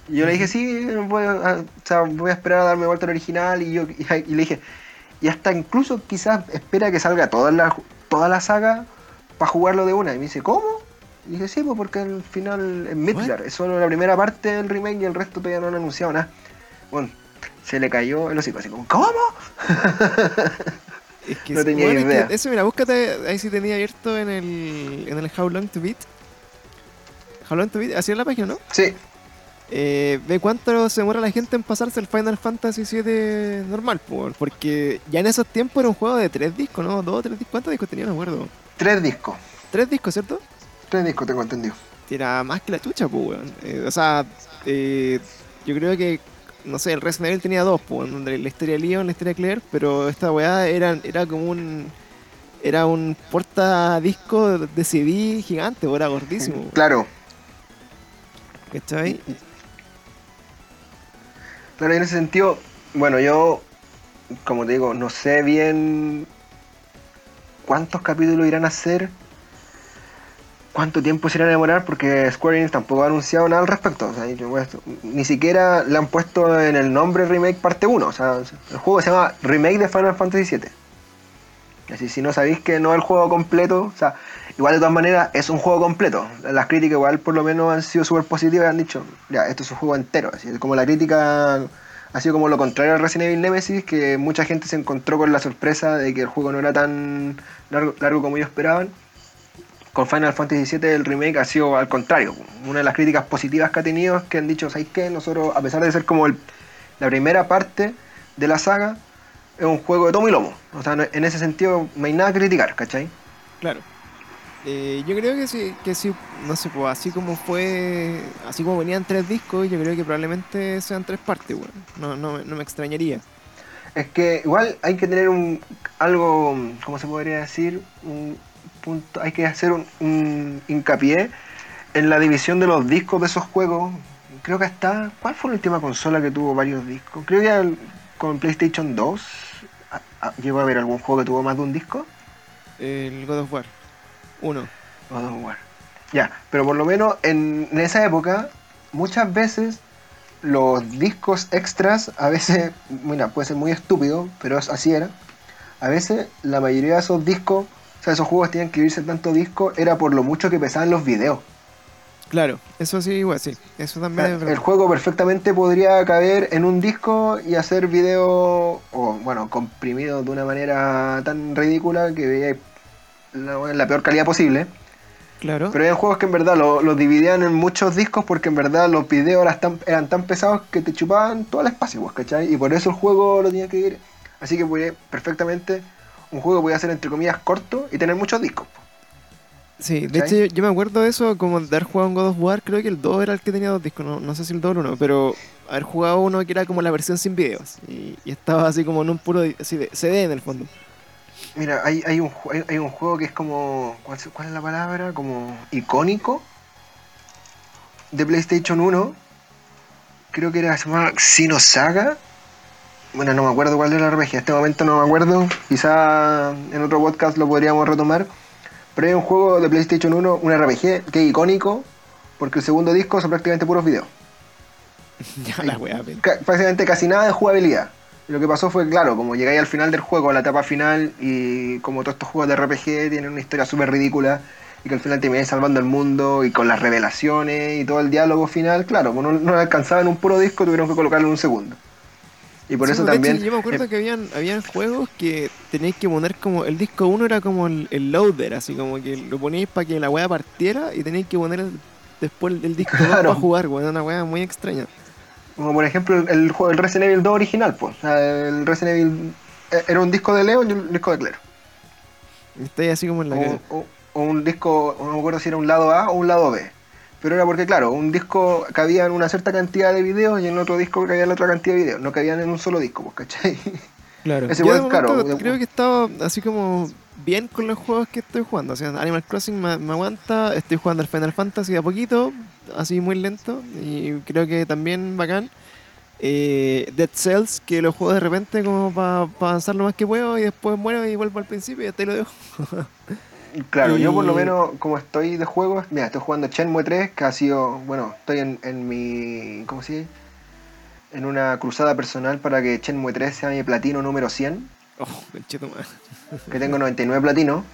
Y yo le dije, sí, voy a, o sea, voy a esperar a darme vuelta al original. Y, yo, y, y le dije, y hasta incluso quizás espera que salga toda la, toda la saga para jugarlo de una. Y me dice, ¿cómo? Y dije, sí, pues porque al final es Midgar, es solo la primera parte del remake y el resto todavía no han anunciado nada. Bueno, se le cayó el hocico, así como, ¿cómo? Es que No tenía bueno, es que idea. eso, mira, búscate ahí si tenía abierto en el, en el How Long to Beat. How Long to Beat, así es la página, ¿no? Sí, Eh, ve cuánto se demora la gente en pasarse el Final Fantasy VII normal, po, porque ya en esos tiempos era un juego de tres discos, ¿no? Dos tres discos. ¿Cuántos discos tenía? No me acuerdo. tres discos. Tres discos, ¿cierto? Tres discos tengo entendido. Era más que la chucha, pues, weón. Eh, o sea, eh, yo creo que, no sé, el Resident Evil tenía dos, pues, donde la historia de Leon, la historia de Claire, pero esta weá era, era como un. Era un portadisco de CD gigante, era gordísimo. weón. Claro, ¿Cachai? Claro, en ese sentido, bueno, yo, como te digo, no sé bien cuántos capítulos irán a hacer, cuánto tiempo se irán a demorar, porque Square Enix tampoco ha anunciado nada al respecto. O sea, pues, ni siquiera le han puesto en el nombre Remake Parte 1. O sea, el juego se llama Remake de Final Fantasy VII. Así, si no sabéis que no es el juego completo, o sea, igual de todas maneras es un juego completo. Las críticas igual por lo menos han sido súper positivas y han dicho, ya, esto es un juego entero. Así, como la crítica ha sido como lo contrario al Resident Evil Nemesis, que mucha gente se encontró con la sorpresa de que el juego no era tan largo, largo como ellos esperaban. Con Final Fantasy VII el remake ha sido al contrario. Una de las críticas positivas que ha tenido es que han dicho, ¿sabéis qué? Nosotros, a pesar de ser como el- la primera parte de la saga, es un juego de tomo y lomo. O sea, en ese sentido no hay nada que criticar, ¿cachai? Claro. Eh, yo creo que sí, que sí, no sé, pues así como fue, así como venían tres discos, yo creo que probablemente sean tres partes, weón. No, no, no me extrañaría. Es que igual hay que tener un algo, ¿cómo se podría decir? Un punto, hay que hacer un, un hincapié en la división de los discos de esos juegos. Creo que hasta, ¿cuál fue la última consola que tuvo varios discos? Creo que el- con PlayStation 2 a- a- llegó a haber algún juego que tuvo más de un disco. El God of War. Uno. God of War. Ya, pero por lo menos en, en esa época, muchas veces los discos extras, a veces, mira, puede ser muy estúpido, pero así era. A veces la mayoría de esos discos, sea, esos juegos tenían que irse tanto disco, era por lo mucho que pesaban los videos. Claro, eso sí, igual, sí. Eso también es El verdad. juego perfectamente podría caber en un disco y hacer video, o bueno, comprimido de una manera tan ridícula que veía la, la peor calidad posible. Claro. Pero hay juegos que en verdad lo- los dividían en muchos discos porque en verdad los videos eran tan, eran tan pesados que te chupaban todo el espacio, pues, ¿cachai? Y por eso el juego lo tenía que ir. Así que podía- perfectamente un juego podía ser entre comillas corto y tener muchos discos. Sí, de hecho yo, me acuerdo de eso, como de haber jugado en God of War, creo que el 2 era el que tenía dos discos, no, no sé si el 2 o el 1, pero haber jugado uno que era como la versión sin videos y, y estaba así como en un puro así de CD en el fondo. Mira, hay, hay, un, hay, hay un juego que es como. ¿cuál, se- cuál es la palabra? Como icónico de PlayStation 1. Creo que era se llamaba Xenosaga. Bueno, no me acuerdo cuál era la RPG. En este momento no me acuerdo. Quizá en otro podcast lo podríamos retomar. Pero hay un juego de PlayStation 1, un RPG, que es icónico. Porque el segundo disco son prácticamente puros videos. ya la wea, prácticamente casi nada de jugabilidad. Lo que pasó fue, claro, como llegáis al final del juego, a la etapa final, y como todos estos juegos de RPG tienen una historia súper ridícula, y que al final termináis salvando el mundo, y con las revelaciones y todo el diálogo final, claro, como no, no lo alcanzaba en un puro disco, tuvieron que colocarlo en un segundo. Y por Sí, eso también... hecho, yo me acuerdo eh, que habían, habían juegos que tenéis que poner como. El disco 1 era como el, el loader, así como que lo poníais para que la wea partiera y tenéis que poner el- después el, el disco 2 Claro. para jugar, weón. Una wea muy extraña. Como por ejemplo el, juego el Resident Evil 2 original, pues. O sea, el Resident Evil eh, era un disco de Leon y un disco de Claire. Estáis así como en la o- o un disco, no me acuerdo si era un lado A o un lado B. Pero era porque, claro, un disco cabía en una cierta cantidad de videos y en otro disco cabía en la otra cantidad de videos. No cabían en un solo disco, pues, ¿cachai? Claro. Ese Yo de de- creo que estaba así como bien con los juegos que estoy jugando. O sea, Animal Crossing me, me aguanta, estoy jugando al Final Fantasy de a poquito, así muy lento, y creo que también bacán. Eh, Dead Cells, que lo juego de repente como para avanzar lo más que puedo y después muero y vuelvo al principio y hasta ahí lo dejo. Claro, yo por lo menos, como estoy de juegos, mira, estoy jugando Shenmue 3, que ha sido, bueno, estoy en, en mi, ¿cómo se dice? En una cruzada personal para que Shenmue 3 sea mi platino número 100. Oh, que tengo 99 platinos.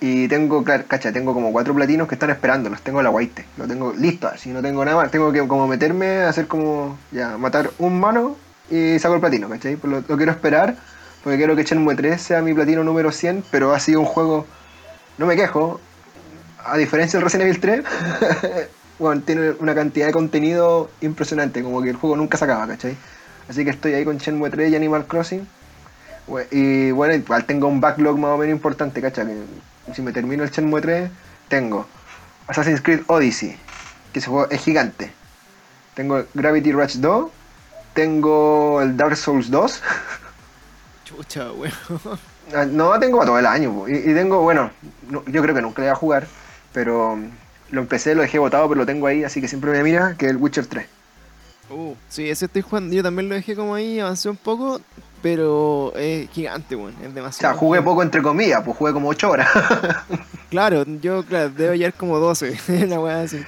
Y tengo, claro, cacha, tengo como cuatro platinos que están esperando, los tengo en la guaite, lo tengo listo, así no tengo nada más, tengo que como meterme, hacer como, ya, matar un mano y saco el platino, ¿cachai? Lo, lo quiero esperar, porque quiero que Shenmue 3 sea mi platino número 100, pero ha sido un juego, no me quejo, a diferencia del Resident Evil 3, bueno, tiene una cantidad de contenido impresionante, como que el juego nunca se acaba, ¿cachai? Así que estoy ahí con Shenmue 3 y Animal Crossing. Y bueno, igual tengo un backlog más o menos importante, ¿cachai? Si me termino el Shenmue 3, tengo Assassin's Creed Odyssey, que ese juego es gigante. Tengo Gravity Rush 2, tengo el Dark Souls 2. Chucha, weón. Ah, No, tengo para todo el año. Y, y tengo, bueno, no- yo creo que nunca le voy a jugar, pero lo empecé, lo dejé botado, pero lo tengo ahí, así que siempre me mira, que es el Witcher 3. Uh, sí, ese estoy jugando. Yo también lo dejé como ahí, avancé un poco, pero es gigante, weón. Es O demasiado. sea, jugué poco entre comillas, pues jugué como 8 horas. Claro, yo claro, debo llevar como 12, una weá así.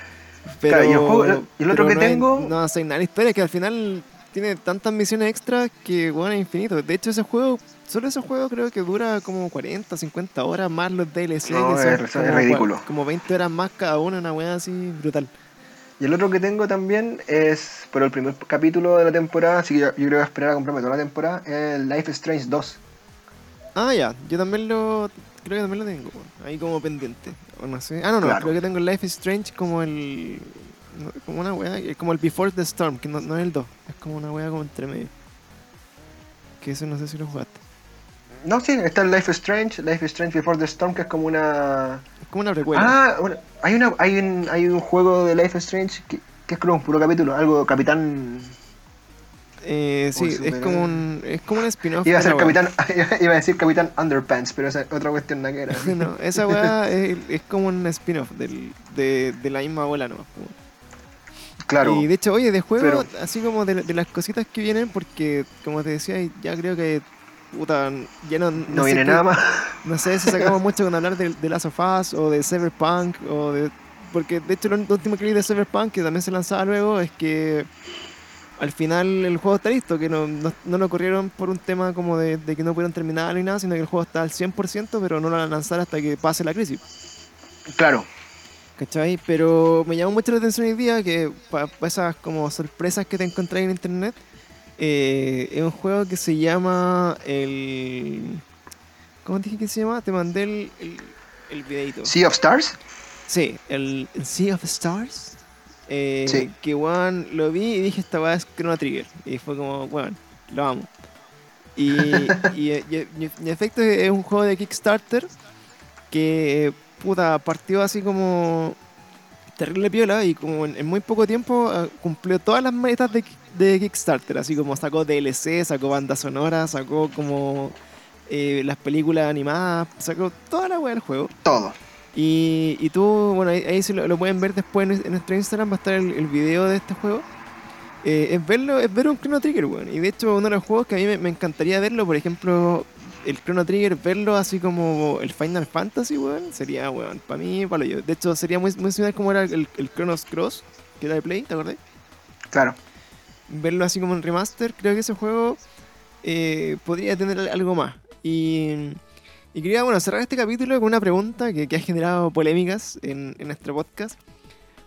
Pero, Claro, y el juego- el otro que no es- tengo- no hace nada la historia, que al final tiene tantas misiones extras que, bueno, es infinito. De hecho, ese juego, solo ese juego creo que dura como 40, 50 horas más los DLC. No, que son es- ridículo. Como 20 horas más cada uno, una weá así brutal. Y el otro que tengo también es por el primer capítulo de la temporada, así que yo, yo creo que voy a esperar a comprarme toda la temporada, es Life is Strange 2. Ah, ya, yo también lo. Creo que también lo tengo, ahí como pendiente. O no sé. Ah, no, no, Claro. creo que tengo Life is Strange como el. No, Como una weá, eh, como el Before the Storm, que no, no es el 2, es como una weá como entre medio. Que eso no sé si lo jugaste. No, sí, está el Life is Strange, Life is Strange Before the Storm, que es como una... Es como una precuela. Ah, bueno, hay, una, hay, un, hay un juego de Life is Strange que, que es como un puro capítulo, algo Capitán... eh, sí, es como un, es como un spin-off. Iba a ser. Capitán, iba a decir Capitán Underpants, pero esa es otra cuestión nada que era. no, esa weá es, es como un spin-off de, de la misma bola, ¿no? Claro, Y de hecho, oye, de juego, Pero- así como de, de las cositas que vienen, porque como te decía, ya creo que. Puta, ya no. no viene qué- nada más. No sé si sacamos mucho con hablar de, de Last of Us o de Cyberpunk o de. Porque de hecho, lo último que leí de Cyberpunk, que también se lanzaba luego, es que al final el juego está listo, que no, no, no lo corrieron por un tema como de, de que no pudieron terminar ni nada, sino que el juego está al 100%, pero no lo van a lanzar hasta que pase la crisis. Claro. ¿Cachai? Pero me llamó mucho la atención hoy día que para esas como sorpresas que te encontré en internet, eh, es un juego que se llama el... ¿Cómo dije que se llama? Te mandé el, el, el videito. Sea of Stars. Sí, el, el Sea of Stars. Eh, Sí. Que, weón, lo vi y dije, esta weá es Chrono Trigger. Y fue como, weón, lo amo. Y, y, y- y- en efecto es un juego de Kickstarter que, puta, partió así como terrible piola y como en, en muy poco tiempo eh, cumplió todas las metas de, de Kickstarter. Así como sacó DLC, sacó banda sonora, sacó como eh, las películas animadas, sacó toda la weá del juego. Todo. Y, y tú, bueno, ahí, ahí sí lo, lo pueden ver después en, en nuestro Instagram, va a estar el, el video de este juego. Eh, es verlo, es ver un Chrono Trigger, weón. Y de hecho, uno de los juegos que a mí me, me encantaría verlo, por ejemplo, el Chrono Trigger, verlo así como el Final Fantasy, weón, sería, weón, para mí, para yo. De hecho, sería muy, muy similar como era el, el Chronos Cross, que era de Play, ¿te acordás? Claro. verlo así como en remaster, creo que ese juego eh, podría tener al- algo más. Y, y quería bueno, cerrar este capítulo con una pregunta que, que ha generado polémicas en, en nuestro podcast.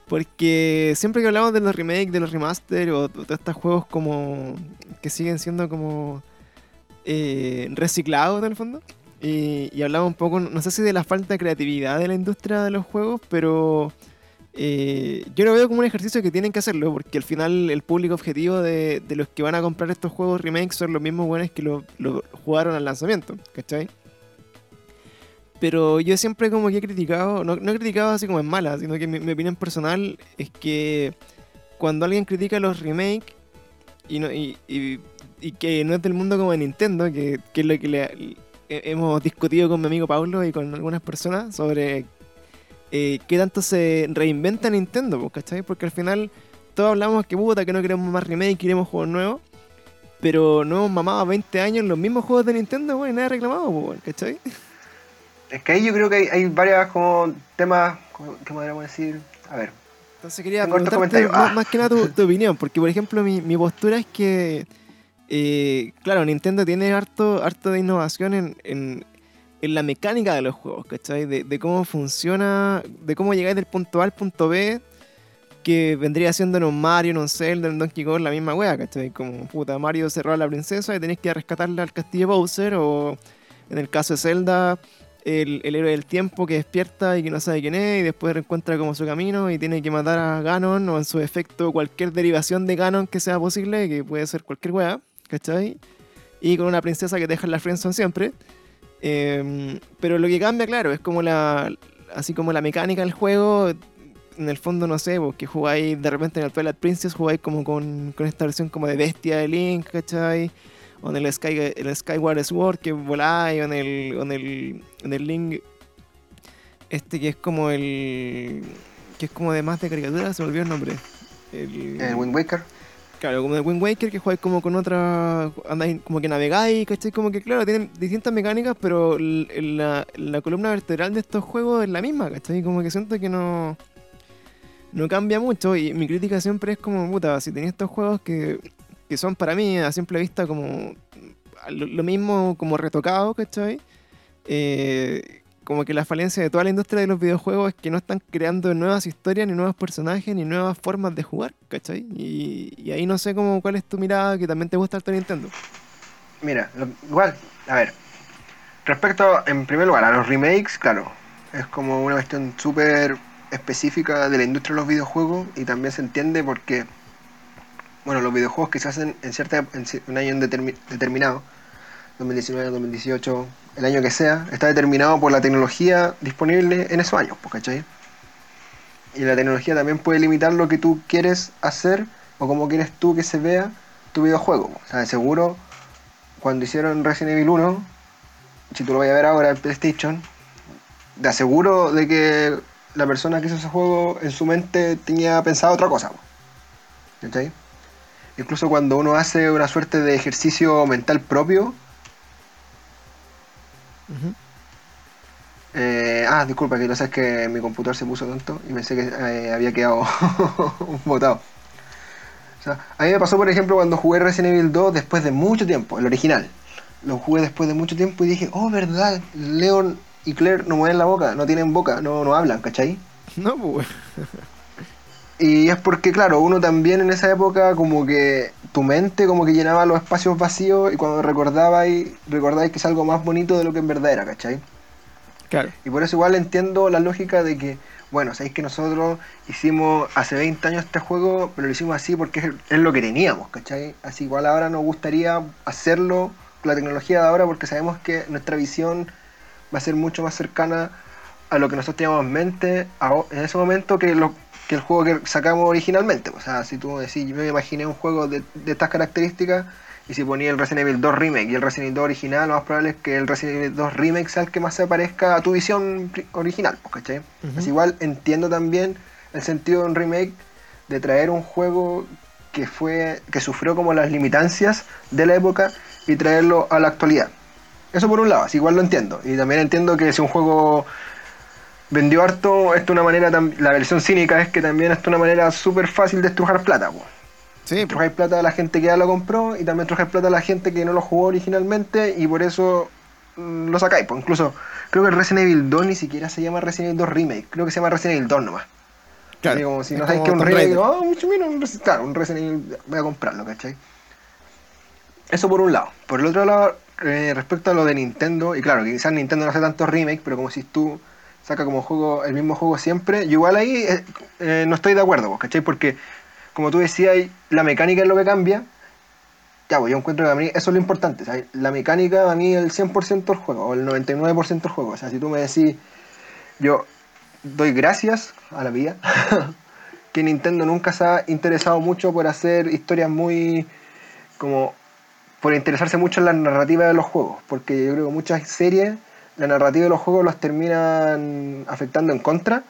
Porque siempre que hablamos de los remakes, de los remaster o de de estos juegos como que siguen siendo como eh, reciclados en el fondo. Y, hablamos un poco, no sé si de la falta de creatividad de la industria de los juegos, pero eh, yo lo veo como un ejercicio que tienen que hacerlo, porque al final el público objetivo de, de los que van a comprar estos juegos remakes son los mismos buenos que lo, lo jugaron al lanzamiento, ¿cachai? Pero yo siempre como que he criticado, no, no he criticado así como en mala, sino que mi opinión personal es que cuando alguien critica los remakes y, no, y, que no es del mundo como de Nintendo, que, es lo que le- he- hemos discutido con mi amigo Pablo y con algunas personas sobre eh, qué tanto se reinventa Nintendo, pues, ¿cachai? Porque al final todos hablamos que puta, que no queremos más remake, queremos juegos nuevos. Pero no hemos mamado 20 años los mismos juegos de Nintendo, güey, nadie ha reclamado, pues, ¿cachai? Es que ahí yo creo que hay, hay varias como temas, ¿qué podríamos decir? A ver, Entonces quería preguntarte más, Ah. más que nada tu, tu opinión, porque por ejemplo mi, mi postura es que, eh, claro, Nintendo tiene harto, harto de innovación en, en, en la mecánica de los juegos, ¿cachai? De, de cómo funciona, de cómo llegáis del punto A al punto B, que vendría siendo en un Mario, en un Zelda, en Donkey Kong, la misma wea, ¿cachai? Como, puta, Mario cerró a la princesa y tenéis que ir a rescatarla al castillo Bowser, o en el caso de Zelda, el, héroe del tiempo que despierta y que no sabe quién es y después encuentra como su camino y tiene que matar a Ganon o en su efecto cualquier derivación de Ganon que sea posible, que puede ser cualquier wea, ¿cachai? Y con una princesa que te deja en la friendzone siempre. Em, pero lo que cambia, claro, es como la así como la mecánica del juego. En el fondo, no sé, porque jugáis de repente en el Twilight Princess, jugáis como con, con esta versión como de bestia de Link, ¿cachai? O en el, Sky, el Skyward Sword que voláis, o en el, o en el, en el Link este que es como el... que es como de más de caricatura, se me olvidó el nombre. El, el Wind Waker. Claro, como el Wind Waker que jugáis como con otra. Andáis como que navegáis, ¿cachai? Como que, claro, tienen distintas mecánicas, pero la, la columna vertebral de estos juegos es la misma, ¿cachai? Como que siento que no. No cambia mucho y mi crítica siempre es como, puta, si tenéis estos juegos que, que son para mí a simple vista como lo, mismo como retocado, ¿cachai? Eh, como que la falencia de toda la industria de los videojuegos es que no están creando nuevas historias, ni nuevos personajes, ni nuevas formas de jugar, ¿cachai? Y, y ahí no sé cómo, cuál es tu mirada, que también te gusta harto Nintendo. Mira, igual, a ver. Respecto, en primer lugar, a los remakes, claro, es como una cuestión súper específica de la industria de los videojuegos y también se entiende porque, bueno, los videojuegos que se hacen en cierta un año determi- determinado, 2019, 2018, el año que sea, está determinado por la tecnología disponible en esos años, pues, ¿cachai? Y la tecnología también puede limitar lo que tú quieres hacer o cómo quieres tú que se vea tu videojuego. O sea, de seguro, cuando hicieron Resident Evil 1, si tú lo vas a ver ahora en PlayStation, te aseguro de que la persona que hizo ese juego en su mente tenía pensado otra cosa. po. ¿Cachai? Incluso cuando uno hace una suerte de ejercicio mental propio. Eh, ah, disculpa, que lo sé es que mi computador se puso tonto y pensé que eh, había quedado botado. O sea, a mí me pasó, por ejemplo, cuando jugué Resident Evil 2 después de mucho tiempo, el original. Lo jugué después de mucho tiempo y dije, oh, verdad, Leon y Claire no mueven la boca, no tienen boca, no, no hablan, ¿cachai? No, pues. Y es porque, claro, uno también en esa época como que tu mente como que llenaba los espacios vacíos y cuando recordabais, recordáis que es algo más bonito de lo que en verdad era, ¿cachai? Claro. Y por eso igual entiendo la lógica de que, bueno, sabéis que nosotros hicimos hace 20 años este juego, pero lo hicimos así porque es, lo que teníamos, ¿cachai? Así igual ahora nos gustaría hacerlo con la tecnología de ahora porque sabemos que nuestra visión va a ser mucho más cercana a lo que nosotros teníamos en mente en ese momento que, lo, que el juego que sacamos originalmente. O sea, si tú decís, yo me imaginé un juego de, de estas características y si ponía el Resident Evil 2 Remake y el Resident Evil 2 original, lo más probable es que el Resident Evil 2 Remake sea el que más se parezca a tu visión original, ¿cachai? Así igual entiendo también el sentido de un remake de traer un juego que fue que sufrió como las limitancias de la época y traerlo a la actualidad. Eso por un lado, así igual lo entiendo. Y también entiendo que si un juego vendió harto, esto es una manera, la versión cínica es que también esto es una manera súper fácil de estrujar plata. po. Sí. Estrujar plata a la gente que ya lo compró y también estrujar plata a la gente que no lo jugó originalmente y por eso mm, lo sacáis. Pues incluso creo que el Resident Evil 2 ni siquiera se llama Resident Evil 2 Remake, creo que se llama Resident Evil 2 nomás. Claro. Así como si no sabéis que un remake, oh, mira, un, Resi- claro, un Resident Evil, voy a comprarlo, ¿cachai? Eso por un lado. Por el otro lado, eh, respecto a lo de Nintendo, y claro, quizás Nintendo no hace tantos remakes, pero como si tú sacas como juego el mismo juego siempre, yo igual ahí eh, eh, no estoy de acuerdo, ¿cachai? Porque, como tú decías, la mecánica es lo que cambia. Ya, pues yo encuentro que a mí eso es lo importante. La mecánica a mí el 100% del juego, o el 99% del juego. O sea, si tú me decís, yo doy gracias a la vida que Nintendo nunca se ha interesado mucho por hacer historias muy como por interesarse mucho en la narrativa de los juegos, porque yo creo que muchas series la narrativa de los juegos los terminan afectando en contra,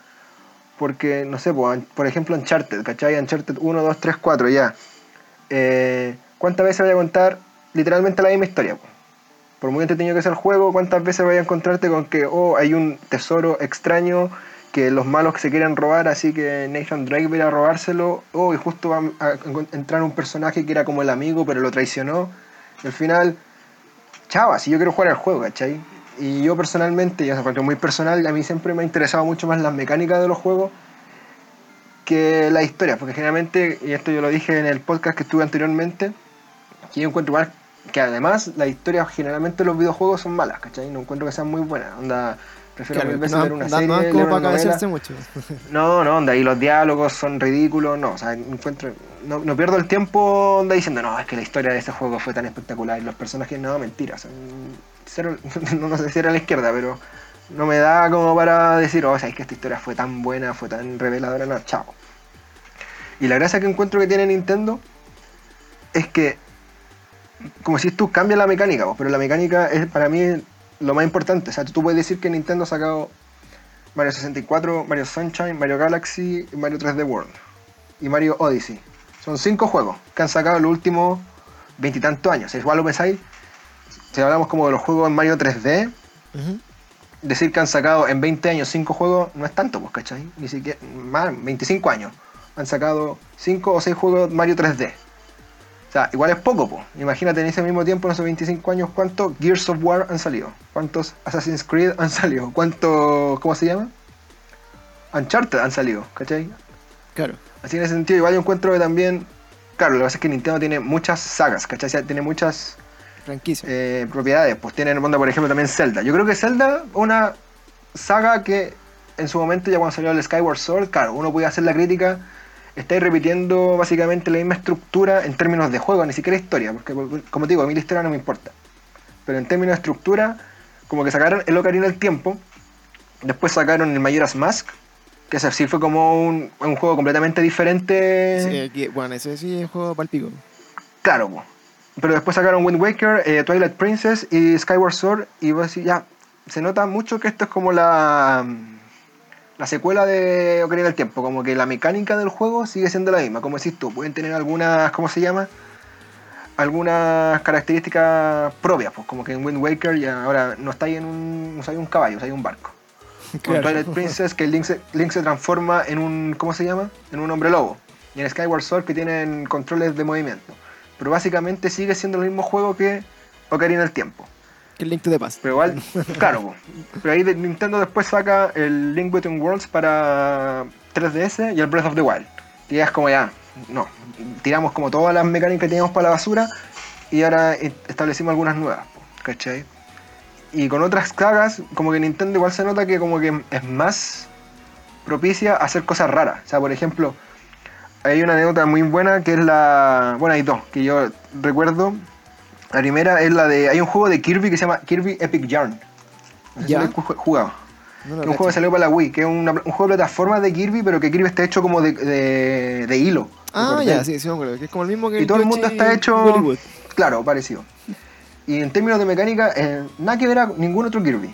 porque no sé, por ejemplo Uncharted, ¿cachai? Uncharted 1, 2, 3, 4, ya. Eh, ¿Cuántas veces voy a contar literalmente la misma historia? po? Por muy entretenido que sea el juego, ¿cuántas veces voy a encontrarte con que, oh, hay un tesoro extraño que los malos se quieren robar, así que Nathan Drake va a robárselo, oh, y justo va a entrar un personaje que era como el amigo, pero lo traicionó. Y al final, chao, así yo quiero jugar al juego, ¿cachai? Y yo personalmente, y eso es muy personal, a mí siempre me ha interesado mucho más las mecánicas de los juegos que la historia, porque generalmente, y esto yo lo dije en el podcast que estuve anteriormente, que yo encuentro igual que además las historias generalmente los videojuegos son malas, ¿cachai? No encuentro que sean muy buenas, onda, prefiero Claro, mil veces no, ver una no, serie, no leer una novela. mucho. No, no, onda, y los diálogos son ridículos, no, o sea, encuentro, no, no pierdo el tiempo onda diciendo, no, es que la historia de ese juego fue tan espectacular y los personajes, no, mentira, son no, sé si era la izquierda, pero no me da como para decir, oh, sabes que esta historia fue tan buena, fue tan reveladora, no, chao. Y la gracia que encuentro que tiene Nintendo es que, como si tú cambias la mecánica, pero la mecánica es para mí lo más importante, o sea, tú puedes decir que Nintendo ha sacado Mario 64, Mario Sunshine, Mario Galaxy Mario 3D World. Y Mario Odyssey. Son cinco juegos que han sacado en los últimos veintitantos años. Si igual lo pensáis, si hablamos como de los juegos en Mario 3D, Ujú. decir que han sacado en 20 años cinco juegos no es tanto, pues, ¿cachai? Ni siquiera, más, 25 años. Han sacado cinco o seis juegos Mario 3D. O sea, igual es poco, pues. Imagínate en ese mismo tiempo, en esos 25 años, cuántos Gears of War han salido. Cuántos Assassin's Creed han salido. Cuántos, ¿cómo se llama? Uncharted han salido, ¿cachai? Claro. Así en ese sentido, igual yo encuentro que también, claro, lo que pasa es que Nintendo tiene muchas sagas, ¿cachai? O sea, tiene muchas Franquicia. eh, propiedades. Pues tiene en el mundo, por ejemplo, también Zelda. Yo creo que Zelda, una saga que en su momento, ya cuando salió el Skyward Sword, claro, uno podía hacer la crítica, estáis repitiendo básicamente la misma estructura en términos de juego, ni siquiera historia, porque como te digo, a mí la historia no me importa. Pero en términos de estructura, como que sacaron el Ocarina del Tiempo, después sacaron el Majora's Mask, que ese sí fue como un, un juego completamente diferente. Sí, bueno, ese sí es juego palpico. Claro. Pero después sacaron Wind Waker, eh, Twilight Princess y Skyward Sword y vos decís, ya, se nota mucho que esto es como la, la secuela de Ocarina del Tiempo, como que la mecánica del juego sigue siendo la misma, como decís tú, pueden tener algunas, ¿cómo se llama? Algunas características propias, pues como que en Wind Waker ya ahora no está ahí en un, no está ahí un caballo, está ahí un barco. Con Claro. Twilight Princess que Link se, Link se transforma en un, ¿cómo se llama? En un hombre lobo. Y en Skyward Sword que tienen controles de movimiento. Pero básicamente sigue siendo el mismo juego que Ocarina del Tiempo. Que el Link to the Past. Pero igual, claro, pero ahí Nintendo después saca el Link Between Worlds para 3DS y el Breath of the Wild. Y ya es como ya, no, tiramos como todas las mecánicas que teníamos para la basura y ahora establecimos algunas nuevas, ¿cachai? Y con otras sagas, como que Nintendo igual se nota que como que es más propicia a hacer cosas raras. O sea, por ejemplo, hay una anécdota muy buena que es la... Bueno, hay dos que yo recuerdo. La primera es la de... Hay un juego de Kirby que se llama Kirby Epic Yarn. No sé si ¿Ya? lo ju- jugado. No lo Que un juego que salió para la Wii, que es una- un juego de plataforma de Kirby, pero que Kirby está hecho como de, de, de hilo. Ah, de ya, sí, sí me acuerdo. Que es como el mismo que Y todo el mundo está hecho- Hollywood. Claro, parecido. Y en términos de mecánica, eh, nada que ver a ningún otro Kirby.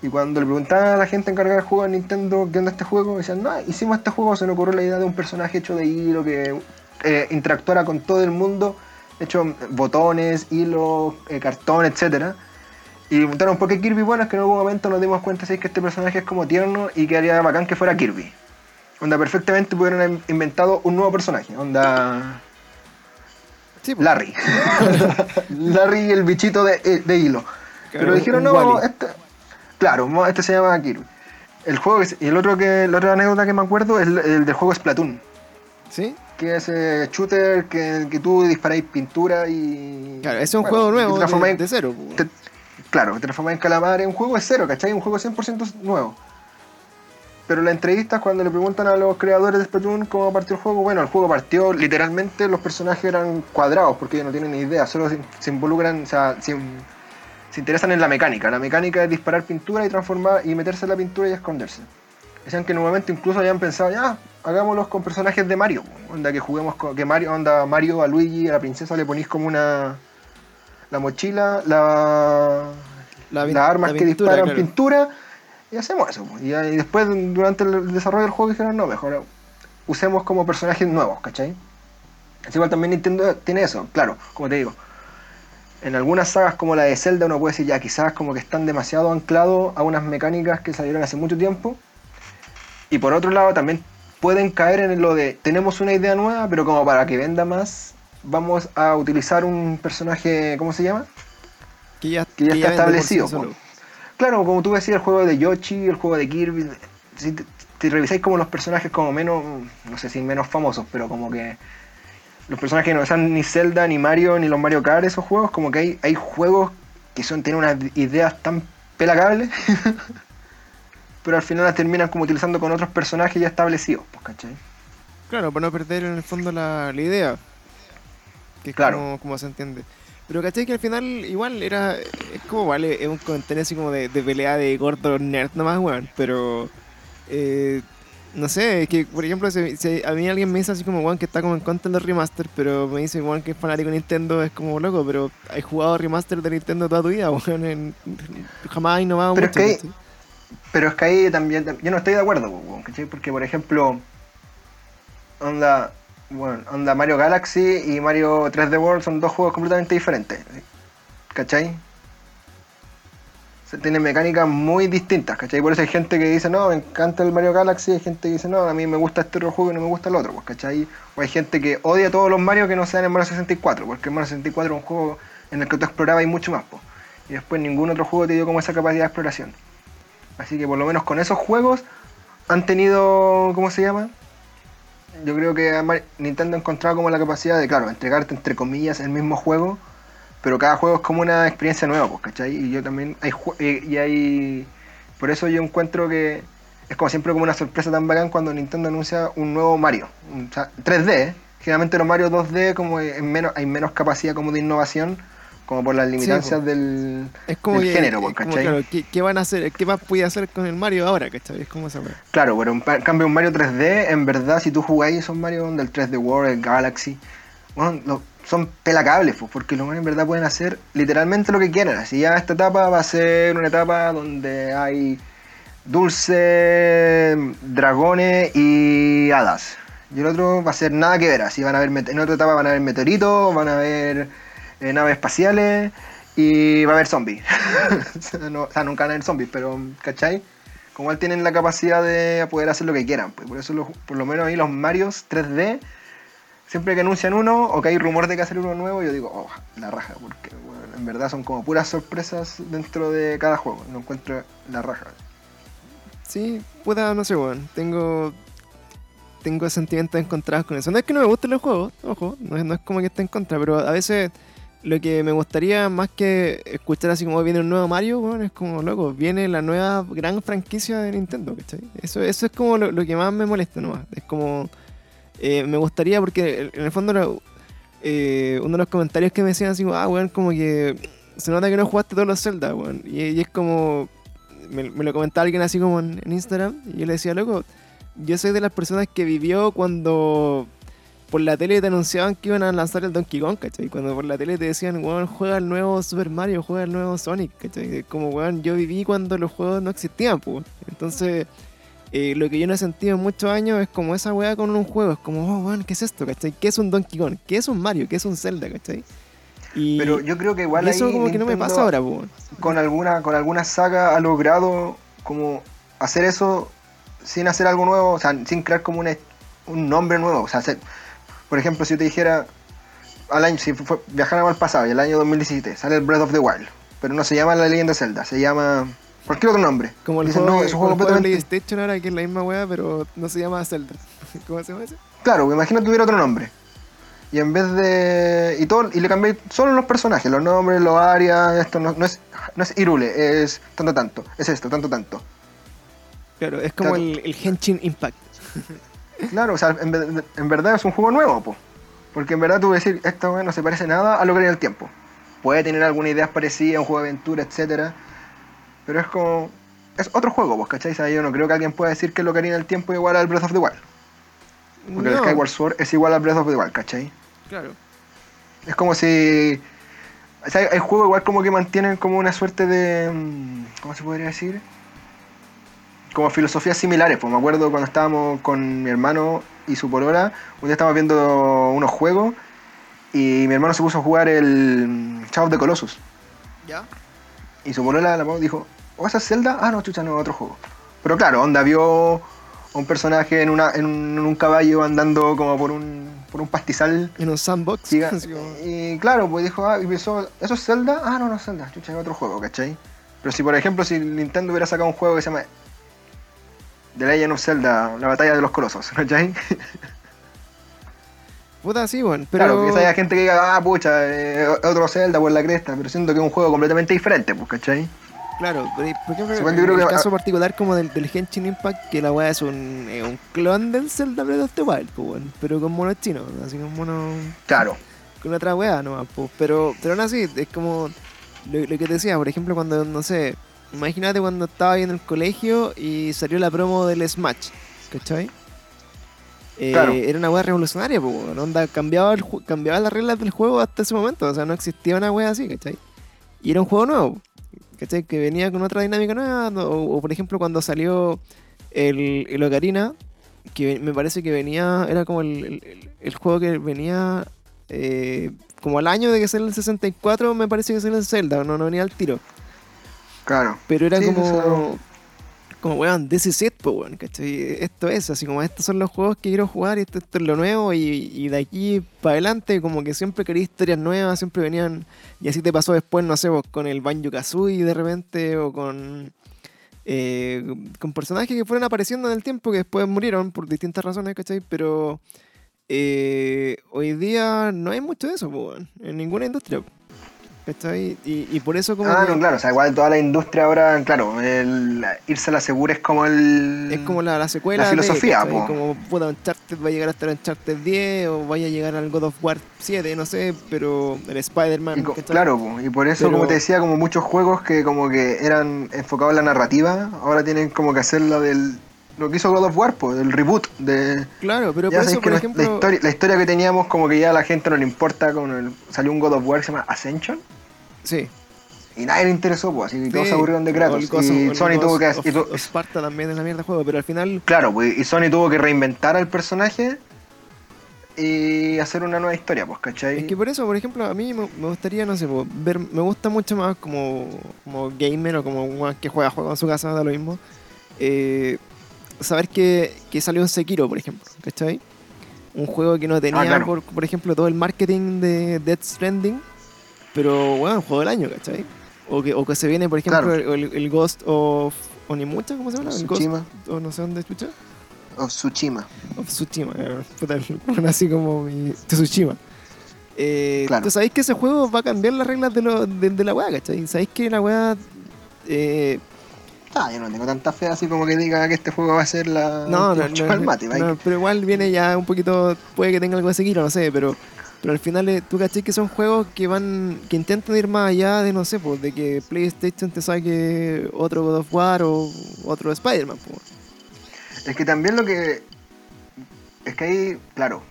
Y cuando le preguntaban a la gente encargada del juego de Nintendo qué onda este juego, decían, no, hicimos este juego, se nos ocurrió la idea de un personaje hecho de hilo que eh, interactuara con todo el mundo, hecho botones, hilo, eh, cartón, etcétera. Y preguntaron por qué Kirby, bueno, es que en algún momento nos dimos cuenta ¿sí? que este personaje es como tierno y que haría bacán que fuera Kirby. Onda, perfectamente pudieron haber inventado un nuevo personaje, onda... Sí, pues. Larry. Larry el bichito de, eh, de hilo. Claro, Pero dijeron, no, este, claro, este se llama Kirby. El juego que, se- y el otro que, la otra anécdota que me acuerdo es el, el del juego Splatoon, ¿Sí? que es shooter que, que tú disparáis pintura y... Claro, es un bueno, juego nuevo te de, transformáis- de cero. te- claro, te transformáis en calamar, es un juego de cero, ¿cachai? Un juego 100% nuevo. Pero en la entrevista, cuando le preguntan a los creadores de Splatoon cómo partió el juego, bueno, el juego partió literalmente, los personajes eran cuadrados, porque ellos no tienen ni idea, solo se, se involucran, o sea, se, se interesan en la mecánica. La mecánica es disparar pintura y transformar y meterse en la pintura y esconderse. Decían que en un momento incluso habían pensado, ya, hagámoslos con personajes de Mario. Onda que juguemos con, que Mario, onda Mario a Luigi, a la princesa le ponís como una la mochila, la, las armas la que disparan claro. pintura y hacemos eso. pues. Y, ahí después, durante el desarrollo del juego, dijeron, no, mejor usemos como personajes nuevos, ¿cachai? Es igual también Nintendo tiene eso, claro, como te digo. En algunas sagas como la de Zelda uno puede decir ya quizás como que están demasiado anclados a unas mecánicas que salieron hace mucho tiempo. Y por otro lado también pueden caer en lo de tenemos una idea nueva, pero como para que venda más, vamos a utilizar un personaje, ¿cómo se llama? Que ya, que ya está sí establecido. Claro, como tú decías, el juego de Yoshi, el juego de Kirby. Si te, te revisáis como los personajes como menos, no sé si menos famosos, pero como que los personajes que no sean ni Zelda, ni Mario, ni los Mario Kart, esos juegos, como que hay, hay juegos que son, tienen unas ideas tan pelacables, pero al final las terminan como utilizando con otros personajes ya establecidos, pues, ¿cachai? Claro, para no perder en el fondo la, la idea. Que es Claro. como, como se entiende. Pero caché que al final igual era. Es como vale, es un comentario así como de, de pelea de gordo nerd nomás, weón. Pero. eh, no sé, es que por ejemplo, si, si a mí alguien me dice así como, weón, que está como en contra de los remaster, pero me dice, weón, que es fanático de Nintendo, es como loco, pero has jugado remaster de Nintendo toda tu vida, weón. en- jamás has innovado Pero es que. Pero es que ahí también, yo no estoy de acuerdo, weón, ¿cachai? Porque, por ejemplo, onda, bueno, onda Mario Galaxy y Mario 3D World son dos juegos completamente diferentes, ¿cachai? Se tienen mecánicas muy distintas, ¿cachai? Por eso hay gente que dice, no, me encanta el Mario Galaxy, hay gente que dice, no, a mí me gusta este otro juego y no me gusta el otro, pues, ¿cachai? O hay gente que odia todos los Mario que no sean en Mario 64, porque el Mario 64 es un juego en el que tú explorabas y mucho más, pues. Y después ningún otro juego te dio como esa capacidad de exploración. Así que por lo menos con esos juegos han tenido, ¿cómo se llama? Yo creo que Nintendo ha encontrado como la capacidad de, claro, entregarte entre comillas el mismo juego, pero cada juego es como una experiencia nueva, pues, ¿cachai? Y yo también, hay, eh, y hay, por eso yo encuentro que es como siempre como una sorpresa tan bacán cuando Nintendo anuncia un nuevo Mario, o sea, 3D, ¿eh? Generalmente los Mario 2D como en menos, hay menos capacidad como de innovación, como por las limitancias po. del, Es como del que, género, es pues, como, ¿cachai? claro, ¿qué, qué van a hacer? ¿Qué más puede hacer con el Mario ahora, cachai? Es como esa. Claro, pero en cambio un Mario 3D, en verdad, si tú jugáis esos Mario del 3D World, el Galaxy, son pelacables, porque los Mario en verdad pueden hacer literalmente lo que quieran. Así ya esta etapa va a ser una etapa donde hay dulce, dragones y hadas. Y el otro va a ser nada que ver, así van a haber, en otra etapa van a haber meteoritos, van a haber eh, naves espaciales y va a haber zombies. o, sea, nunca van a haber zombies, pero, ¿cachai? Como igual tienen la capacidad de poder hacer lo que quieran. Pues por eso, los- por lo menos ahí los Marios 3D siempre que anuncian uno o que hay rumor de que hacer uno nuevo, yo digo, oh, la raja, porque bueno, en verdad son como puras sorpresas dentro de cada juego. No encuentro la raja. Sí, puta, no sé, weón. Tengo. Tengo sentimientos encontrados con eso. No es que no me gusten los juegos, ojo, no es, no es como que esté en contra, pero a veces lo que me gustaría más que escuchar así como viene un nuevo Mario, weón, es como, loco, viene la nueva gran franquicia de Nintendo, ¿cachai? Eso, eso es como lo, lo que más me molesta nomás. Es como. Eh, me gustaría, porque en el fondo lo- eh, uno de los comentarios que me decían así, ah, weón, como que se nota que no jugaste todos los Zelda, weón. Y, es como, me, lo comentaba alguien así como en, en Instagram, y yo le decía, loco, yo soy de las personas que vivió cuando por la tele te anunciaban que iban a lanzar el Donkey Kong, ¿cachai? Cuando por la tele te decían, weón, juega el nuevo Super Mario, juega el nuevo Sonic, ¿cachai? Como, weón, yo viví cuando los juegos no existían, pues. Entonces, eh, lo que yo no he sentido en muchos años es como esa weá con un juego. Es como, oh, weón, ¿qué es esto, cachai? ¿Qué es un Donkey Kong? ¿Qué es un Mario? ¿Qué es un Zelda, cachai? Y, Pero yo creo que igual y eso ahí como que no me pasa ahora, weón. con alguna con alguna saga ha logrado como hacer eso sin hacer algo nuevo, o sea, sin crear como una- un nombre nuevo. O sea, hacer- por ejemplo, si yo te dijera, al año, si viajáramos al pasado y el año 2017 sale el Breath of the Wild, pero no se llama La Leyenda Zelda, se llama cualquier otro nombre. Como el Dicen, juego, no, es un juego juego de completamente... PlayStation ahora que es la misma weá, pero no se llama Zelda. ¿Cómo se llama ese? Claro, imagínate tuviera otro nombre. Y en vez de. Y todo, y le cambié solo los personajes, los nombres, los áreas, esto no, no es. No es Irule, es tanto tanto. Es esto, tanto tanto. Claro, es como el, el Henshin Impact. Claro, o sea, en, ve- en verdad es un juego nuevo, po. Porque en verdad tú decir, esta weá no se parece nada a lo que era el tiempo. Puede tener alguna idea parecida, un juego de aventura, etcétera. Pero es como. Es otro juego, pues, ¿cachai? O sea, yo no creo que alguien pueda decir que lo que haría en el tiempo es igual al Breath of the Wild. Porque el Skyward Sword es igual al Breath of the Wild, ¿cachai? Claro. Es como si. O sea, hay juegos igual como que mantienen como una suerte de. mm, ¿Cómo se podría decir? Como filosofías similares. Pues me acuerdo cuando estábamos con mi hermano y su polola, un día estábamos viendo unos juegos y mi hermano se puso a jugar el mm, Shadow of the Colossus. ¿Ya? Y su polola la dijo, ¿o esa es Zelda? Ah, no, chucha, no, otro juego. Pero claro, onda vio a un personaje en, una, en, un, en un caballo andando como por un, por un pastizal En un sandbox. Y claro, pues dijo, ah, y pensó, ¿eso es Zelda? Ah, no, no es Zelda, chucha, es otro juego, ¿cachai? Pero si por ejemplo, si Nintendo hubiera sacado un juego que se llama The Legend of Zelda, la batalla de los colosos, ¿cachai? Puta, sí, weón. Pero... Claro, quizás haya gente que diga, ah, pucha, eh, otro Zelda por la cresta, pero siento que es un juego completamente diferente, pues, ¿cachai? Claro, por ejemplo, Sí, bueno, en el que- caso particular como del, del Henshin Impact, que la weá es un, eh, un clon del Zelda Breath of the Wild, pues, pero con monos chinos, así con monos... Claro, con otra weá nomás, pues. Pero, pero aún así, es como lo, lo que te decía, por ejemplo, cuando, no sé, imagínate cuando estaba ahí en el colegio y salió la promo del Smash, ¿cachai? Eh, Claro. Era una weá revolucionaria, pues, weón, onda, cambiaba, el, cambiaba las reglas del juego hasta ese momento, o sea, no existía una weá así, ¿cachai? Y era un juego nuevo, ¿cachai? Que venía con otra dinámica nueva, o, o, por ejemplo cuando salió el, el Ocarina, que me parece que venía, era como el, el- juego que venía eh, como al año de que salió el 64, me parece que salió el Zelda, no, no venía al tiro. claro. Pero era Sí, como, como, weón, this is it, po, weón, ¿cachai? Esto es, así como estos son los juegos que quiero jugar esto, esto es lo nuevo y, de aquí para adelante como que siempre quería historias nuevas, siempre venían, y así te pasó después, no sé, vos, con el Banjo Kazooie de repente o con... eh, con personajes que fueron apareciendo en el tiempo que después murieron por distintas razones, ¿cachai? Pero eh, hoy día no hay mucho de eso, weón, en ninguna industria. ¿Cachai? Y, y por eso como Ah, que- no, claro, o sea, igual toda la industria ahora, claro, el, irse a la segura es como el... Es como la, la secuela. La filosofía, po. Como puta, Uncharted va a llegar hasta el Uncharted 10 o vaya a llegar al God of War 7, no sé, pero el Spider-Man. Claro, po, y por eso, Pero- como te decía, como muchos juegos que como que eran enfocados en la narrativa, ahora tienen como que hacer la del... Lo que hizo God of War, pues, del reboot, de... Claro, pero por eso, por ejemplo. la, historia, la historia que teníamos como que ya a la gente no le importa, el, salió un God of War que se llama Ascension, Sí. y nadie le interesó, pues, así que todos sí, se aburrieron de Kratos, y Sony tuvo que... of- y tu- of Sparta también es la mierda de juego, pero al final. claro, pues, y Sony tuvo que reinventar al personaje y hacer una nueva historia, pues, ¿cachai? Es que por eso, por ejemplo, a mí me, me gustaría, no sé, po, ver, me gusta mucho más como, como gamer o como un que juega juego en su casa, da lo mismo. eh, saber que, que salió un Sekiro, por ejemplo, ¿cachai? un juego que no tenía, Ah, claro. por, por ejemplo, todo el marketing de Death Stranding, pero bueno, juego del año, ¿cachai? O que, o que se viene, por ejemplo, Claro. el, el Ghost of Onimucha, ¿cómo se llama? Tsushima. o no sé dónde escucha. O Tsushima. Of Tsushima, eh, puta, bueno, así como mi Tsushima. Eh, Claro. Tú sabéis que ese juego va a cambiar las reglas de, lo, de, de la weá, ¿cachai? Sabéis que la weá. Eh, Ah, yo no tengo tanta fe así como que diga que este juego va a ser la. no, no, no, mate, no, pero igual viene ya un poquito. Puede que tenga algo de seguir, no sé, pero. Pero al final, eh, tú cachai que son juegos que van. que intentan ir más allá de, no sé, pues, de que PlayStation te saque otro God of War o otro Spider-Man, pues. Es que también lo que. Es que hay, claro,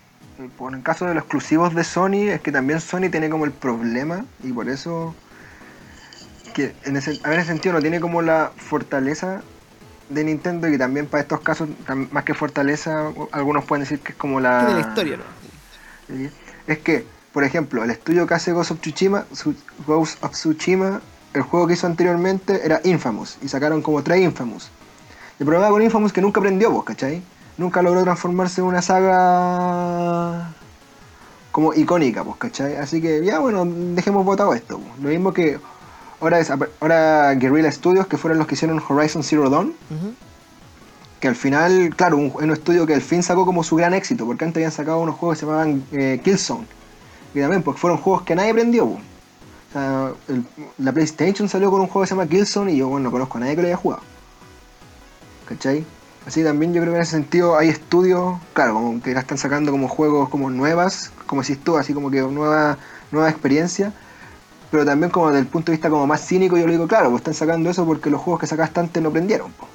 por el caso de los exclusivos de Sony, es que también Sony tiene como el problema, y por eso. que en ese, a ver, en ese sentido no tiene como la fortaleza de Nintendo, y que también para estos casos, más que fortaleza, algunos pueden decir que es como la. De la historia, ¿no? Sí. Es que, por ejemplo, el estudio que hace Ghost of Tsushima, Su- Ghost of Tsushima, el juego que hizo anteriormente era Infamous, y sacaron como tres Infamous. El problema con Infamous es que nunca aprendió, vos, ¿cachai? Nunca logró transformarse en una saga como icónica, pues, ¿cachai? Así que ya, bueno, dejemos votado esto. pues. Lo mismo que ahora, es, ahora Guerrilla Studios, que fueron los que hicieron Horizon Zero Dawn. Que al final, claro, un, un estudio que al fin sacó como su gran éxito, porque antes habían sacado unos juegos que se llamaban eh, Killzone. Y también, porque fueron juegos que nadie aprendió. po. O sea, la PlayStation salió con un juego que se llama Killzone y yo, bueno, no conozco a nadie que lo haya jugado. ¿Cachai? Así también yo creo que en ese sentido hay estudios, claro, como que la están sacando como juegos como nuevas, como si tú, así como que nueva, nueva experiencia. Pero también como desde el punto de vista como más cínico, yo le digo, claro, pues están sacando eso porque los juegos que sacaste antes no aprendieron. po.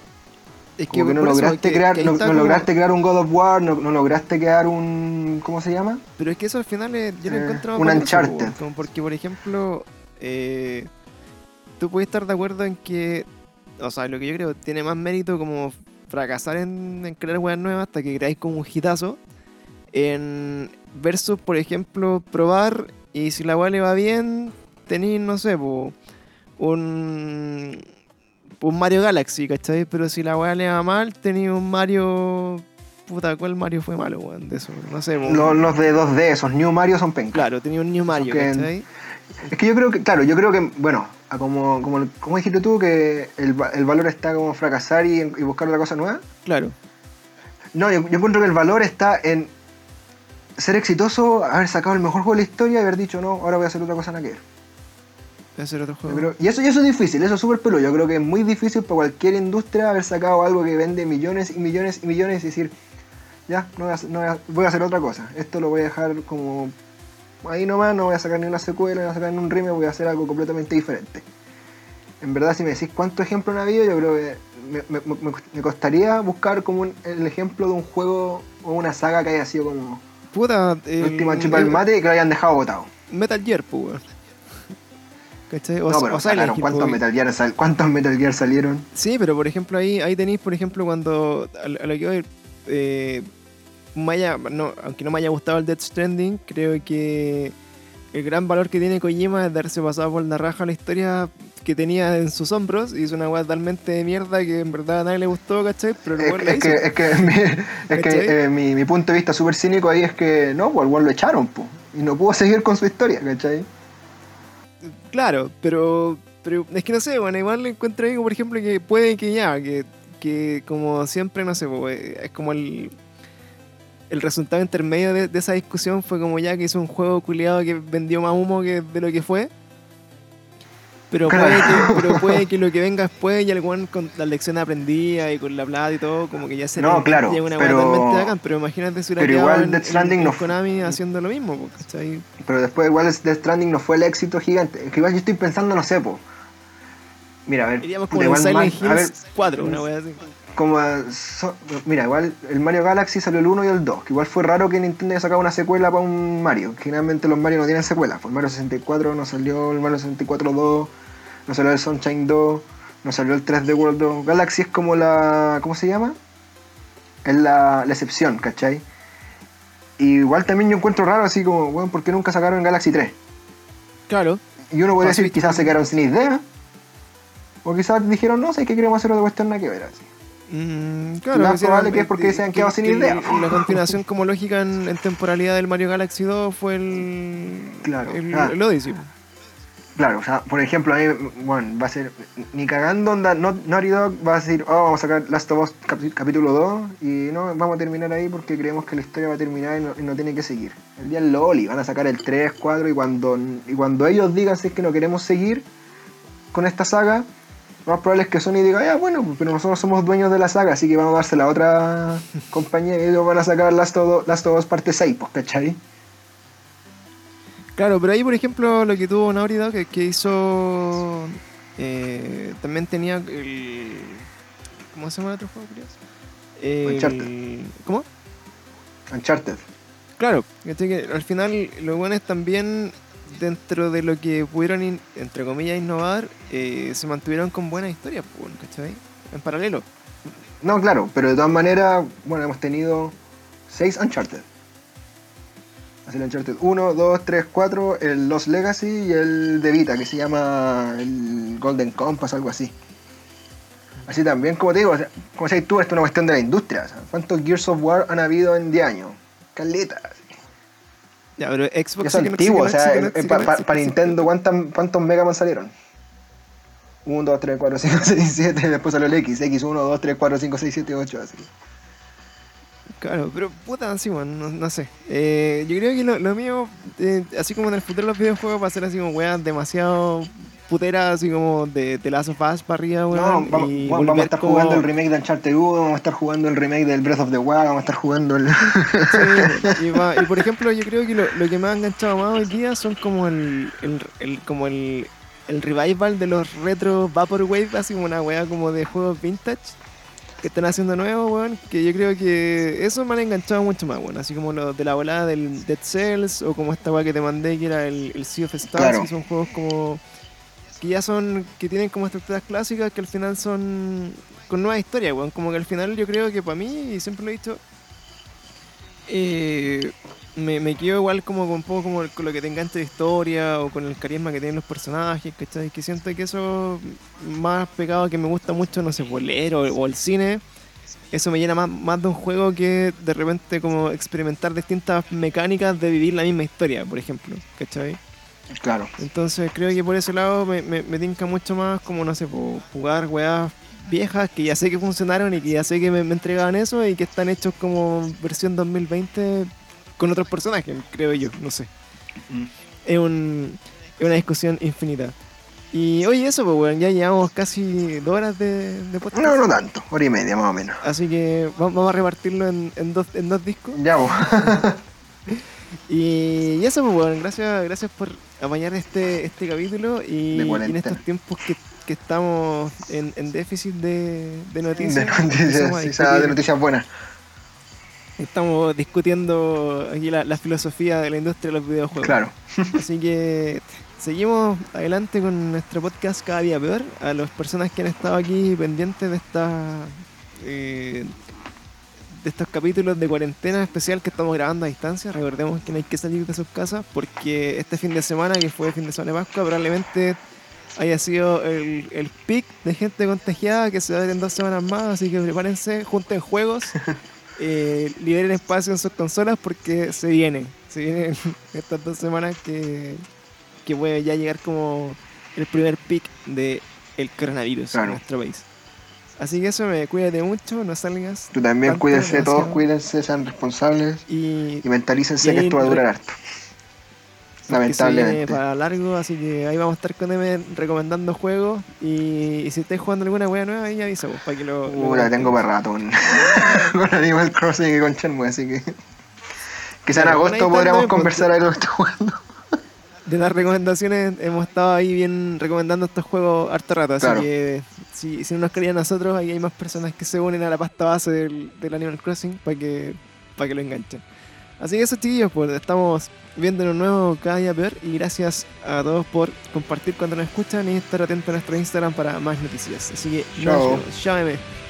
Es que no eso, lograste que- crear, que no, está no como- lograste crear un God of War, no, no lograste crear un ¿cómo se llama? Pero es que eso al final yo lo Eh, encuentro un Uncharted. como porque, por ejemplo, eh, tú puedes estar de acuerdo en que, o sea, lo que yo creo tiene más mérito como fracasar en, en crear weas nuevas hasta que creáis como un hitazo, en versus, por ejemplo, probar y si la wea le va bien, tenéis, no sé, po, un, un Mario Galaxy, ¿cachai? Pero si la wea le va mal, tenéis un Mario... Puta, ¿cuál Mario fue malo, weón? De eso, no sé. Los, los de 2D, esos New Mario son pencas. Claro, tenía un New Mario. ¿cachai? Es que yo creo que, claro, yo creo que, bueno, como, como, como dijiste tú, que el, el valor está como fracasar y, y buscar otra cosa nueva. Claro. No, yo, yo encuentro que el valor está en ser exitoso, haber sacado el mejor juego de la historia y haber dicho, no, ahora voy a hacer otra cosa nada que hacer otro juego. creo- y, eso, y eso es difícil, eso es súper peludo. Yo creo que es muy difícil para cualquier industria haber sacado algo que vende millones y millones y millones y decir, ya, no voy a, hacer- no voy a- voy a hacer otra cosa. Esto lo voy a dejar como ahí nomás, no voy a sacar ni una secuela, no voy a sacar ni un remake, voy a hacer algo completamente diferente. En verdad, si me decís cuántos ejemplos han habido, yo creo que me, me- me- me costaría buscar como un- el ejemplo de un juego o una saga que haya sido como Puta, el, última chupa del el mate y que lo hayan dejado botado. Metal Gear, pues. ¿Cachai? O, No, pero o Silent sacaron, Hill, ¿cuántos, pues, Metal Gear sal- ¿cuántos Metal Gear salieron? Sí, pero por ejemplo ahí, ahí tenéis, por ejemplo, cuando a, lo- a lo que voy, eh, me haya- no, aunque no me haya gustado el Death Stranding, creo que el gran valor que tiene Kojima es darse pasado por la raja la historia que tenía en sus hombros. Hizo una weá totalmente de mierda que en verdad a nadie le gustó, ¿cachai? Pero el Es, es que, es que, mi, es que eh, mi, mi punto de vista súper cínico ahí es que no, pues al weón lo echaron, po, y no pudo seguir con su historia, ¿cachai? Claro, pero, pero es que no sé, bueno, igual le encuentro ahí, por ejemplo, que puede que ya, que, que como siempre, no sé, pues, eh, es como el, el resultado intermedio de, de esa discusión fue como ya que hizo un juego culiado que vendió más humo que de lo que fue. Pero, Claro. puede que, pero puede que lo que venga después y el weón con las lecciones aprendidas y con la plata y todo, como que ya se No, le- claro, llega una pero- weá totalmente bacán. Pero imagínate si hubiera pero igual en, Death en- Stranding en no fu- Konami haciendo lo mismo, ¿cachai? Pero después igual Death Stranding no fue el éxito gigante. Que igual yo estoy pensando, no sé, po. Mira, a ver. Iríamos como en igual Silent más- a ver, Hills 4, una wea así. como so- mira, igual el Mario Galaxy salió el 1 y el 2, que igual fue raro que Nintendo haya sacado una secuela para un Mario. Generalmente los Mario no tienen secuela. Pues el Mario 64 no salió, el Mario 64 2, no salió el Sunshine 2, no salió el 3D World 2. Galaxy es como la. ¿Cómo se llama? Es la, la excepción, ¿cachai? Y igual también yo encuentro raro así como, bueno, ¿por qué nunca sacaron Galaxy 3? Claro. Y uno Pasó decir, quizás se quedaron sin idea. O quizás dijeron, no sé, que queremos hacer otra cuestión nada que ver así. Mm, claro, Lo más probable que es porque se han quedado sin idea. La continuación como lógica en, en temporalidad del Mario Galaxy 2 fue el, Claro, el, ah. el Odyssey. Claro, o sea, por ejemplo, a mí, bueno, va a ser. Ni cagando, onda, no, Naughty Dog va a decir, oh, vamos a sacar Last of Us capítulo 2 y no, vamos a terminar ahí porque creemos que la historia va a terminar y no, y no tiene que seguir. El día del Loli, van a sacar el 3, 4 y cuando, y cuando ellos digan si es que no queremos seguir con esta saga, lo más probable es que Sony diga, ya bueno, pero nosotros somos dueños de la saga, así que vamos a dársela a otra compañía y ellos van a sacar Last of, Last of Us parte 6, pues, ¿cachai? Claro, pero ahí, por ejemplo, lo que tuvo Naughty Dog que hizo. eh, también tenía el. ¿Cómo se llama el otro juego, curioso? Uncharted. ¿Cómo? Uncharted. Claro, que al final los buenos también, dentro de lo que pudieron, in- entre comillas, innovar, eh, se mantuvieron con buenas historias, pues, ¿cachai? En paralelo. No, claro, pero de todas maneras, bueno, hemos tenido 6 Uncharted. Así el Uncharted 1, 2, 3, 4, el Lost Legacy y el de Vita, que se llama el Golden Compass, algo así. Así también, como te digo, o sea, como decís tú, esto es una cuestión de la industria. o sea, ¿Cuántos Gears of War han habido en 10 años? Caleta. Ya, pero Xbox. Antiguos, no- o sea, eh, para. Nintendo, ¿cuántas- ¿cuántos Mega Man salieron? 1, 2, 3, 4, 5, 6, 7, después salió el X, X1, 2, 3, 4, 5, 6, 7, 8, así. Claro, pero puta, sí, bueno, no, no sé. Eh, yo creo que lo, lo mío, eh, así como en el futuro de los videojuegos, va a ser así como weas demasiado puteras, así como de, de Last of Us para arriba, No, weón. vamos, y bueno, vamos a estar como- jugando el remake de Uncharted 1, vamos a estar jugando el remake del Breath of the Wild, vamos a estar jugando el... Sí, y, va- y por ejemplo, yo creo que lo, lo que me ha enganchado más hoy día son como el, el, el- como el, el revival de los retro Vaporwave, así como una wea como de juegos vintage que están haciendo nuevos, weón, que yo creo que eso me han enganchado mucho más, weón, así como lo de la volada del Dead Cells o como esta wea que te mandé que era el, el Sea of Stars, Claro. que son juegos como que ya son, que tienen como estructuras clásicas que al final son con nuevas historias, weón, como que al final yo creo que para mí, y siempre lo he dicho, eh, me, me quedo igual como con un poco como con lo que te engancha de historia o con el carisma que tienen los personajes, ¿cachai? Que siento que eso más pegado que me gusta mucho, no sé, bolero o el cine, eso me llena más, más de un juego que de repente como experimentar distintas mecánicas de vivir la misma historia, por ejemplo, ¿cachai? Claro. Entonces creo que por ese lado me, me, me tinca mucho más como, no sé, po, jugar weas viejas que ya sé que funcionaron y que ya sé que me, me entregaban eso y que están hechos como versión 2020 con otros personajes, creo yo, no sé. Mm. Es, un, es una discusión infinita. Y oye, eso, pues, weón, ya llevamos casi dos horas de, de podcast. No, no tanto, hora y media más o menos. Así que va- vamos a repartirlo en, en dos, en dos discos. Ya, vos. Y, y eso, pues, bueno, gracias, gracias por apañar este, este capítulo y, en estos tiempos que, que estamos en, en déficit de, de noticias. de noticias, sí, de noticias buenas. Estamos discutiendo aquí la, la filosofía de la industria de los videojuegos. Claro. Así que seguimos adelante con nuestro podcast Cada Día Peor. A las personas que han estado aquí pendientes de esta eh, de estos capítulos de cuarentena especial que estamos grabando a distancia. Recordemos que no hay que salir de sus casas porque este fin de semana, que fue fin de semana de Pascua, probablemente haya sido el, el pic de gente contagiada que se va a ver en dos semanas más. Así que prepárense, junten juegos. eh, liberen espacio en sus consolas porque se vienen. Se vienen estas dos semanas que, que puede ya llegar como el primer pic de el coronavirus Claro. en nuestro país. Así que eso, me cuídate mucho, no salgas. Tú también cuídense, todos cuídense, sean responsables Y, y mentalícense y que esto va a durar harto. Lamentablemente. para largo, así que ahí vamos a estar con M recomendando juegos. Y, y si estáis jugando alguna wea nueva, ahí avisamos para que lo. lo Uh, la tengo para rato con, con Animal Crossing y con Shenmue, así que. Quizá en agosto podríamos pues, conversar ahí lo que estoy jugando. De las recomendaciones, hemos estado ahí bien recomendando estos juegos harto rato. Así Claro. que si, si no nos querían nosotros, ahí hay más personas que se unen a la pasta base del, del Animal Crossing para que, para que lo enganchen. Así que eso, chiquillos, pues estamos viendo un nuevo cada día peor. Y gracias a todos por compartir cuando nos escuchan y estar atentos a nuestro Instagram para más noticias. Así que, nos Chao. vemos. Chao, meme.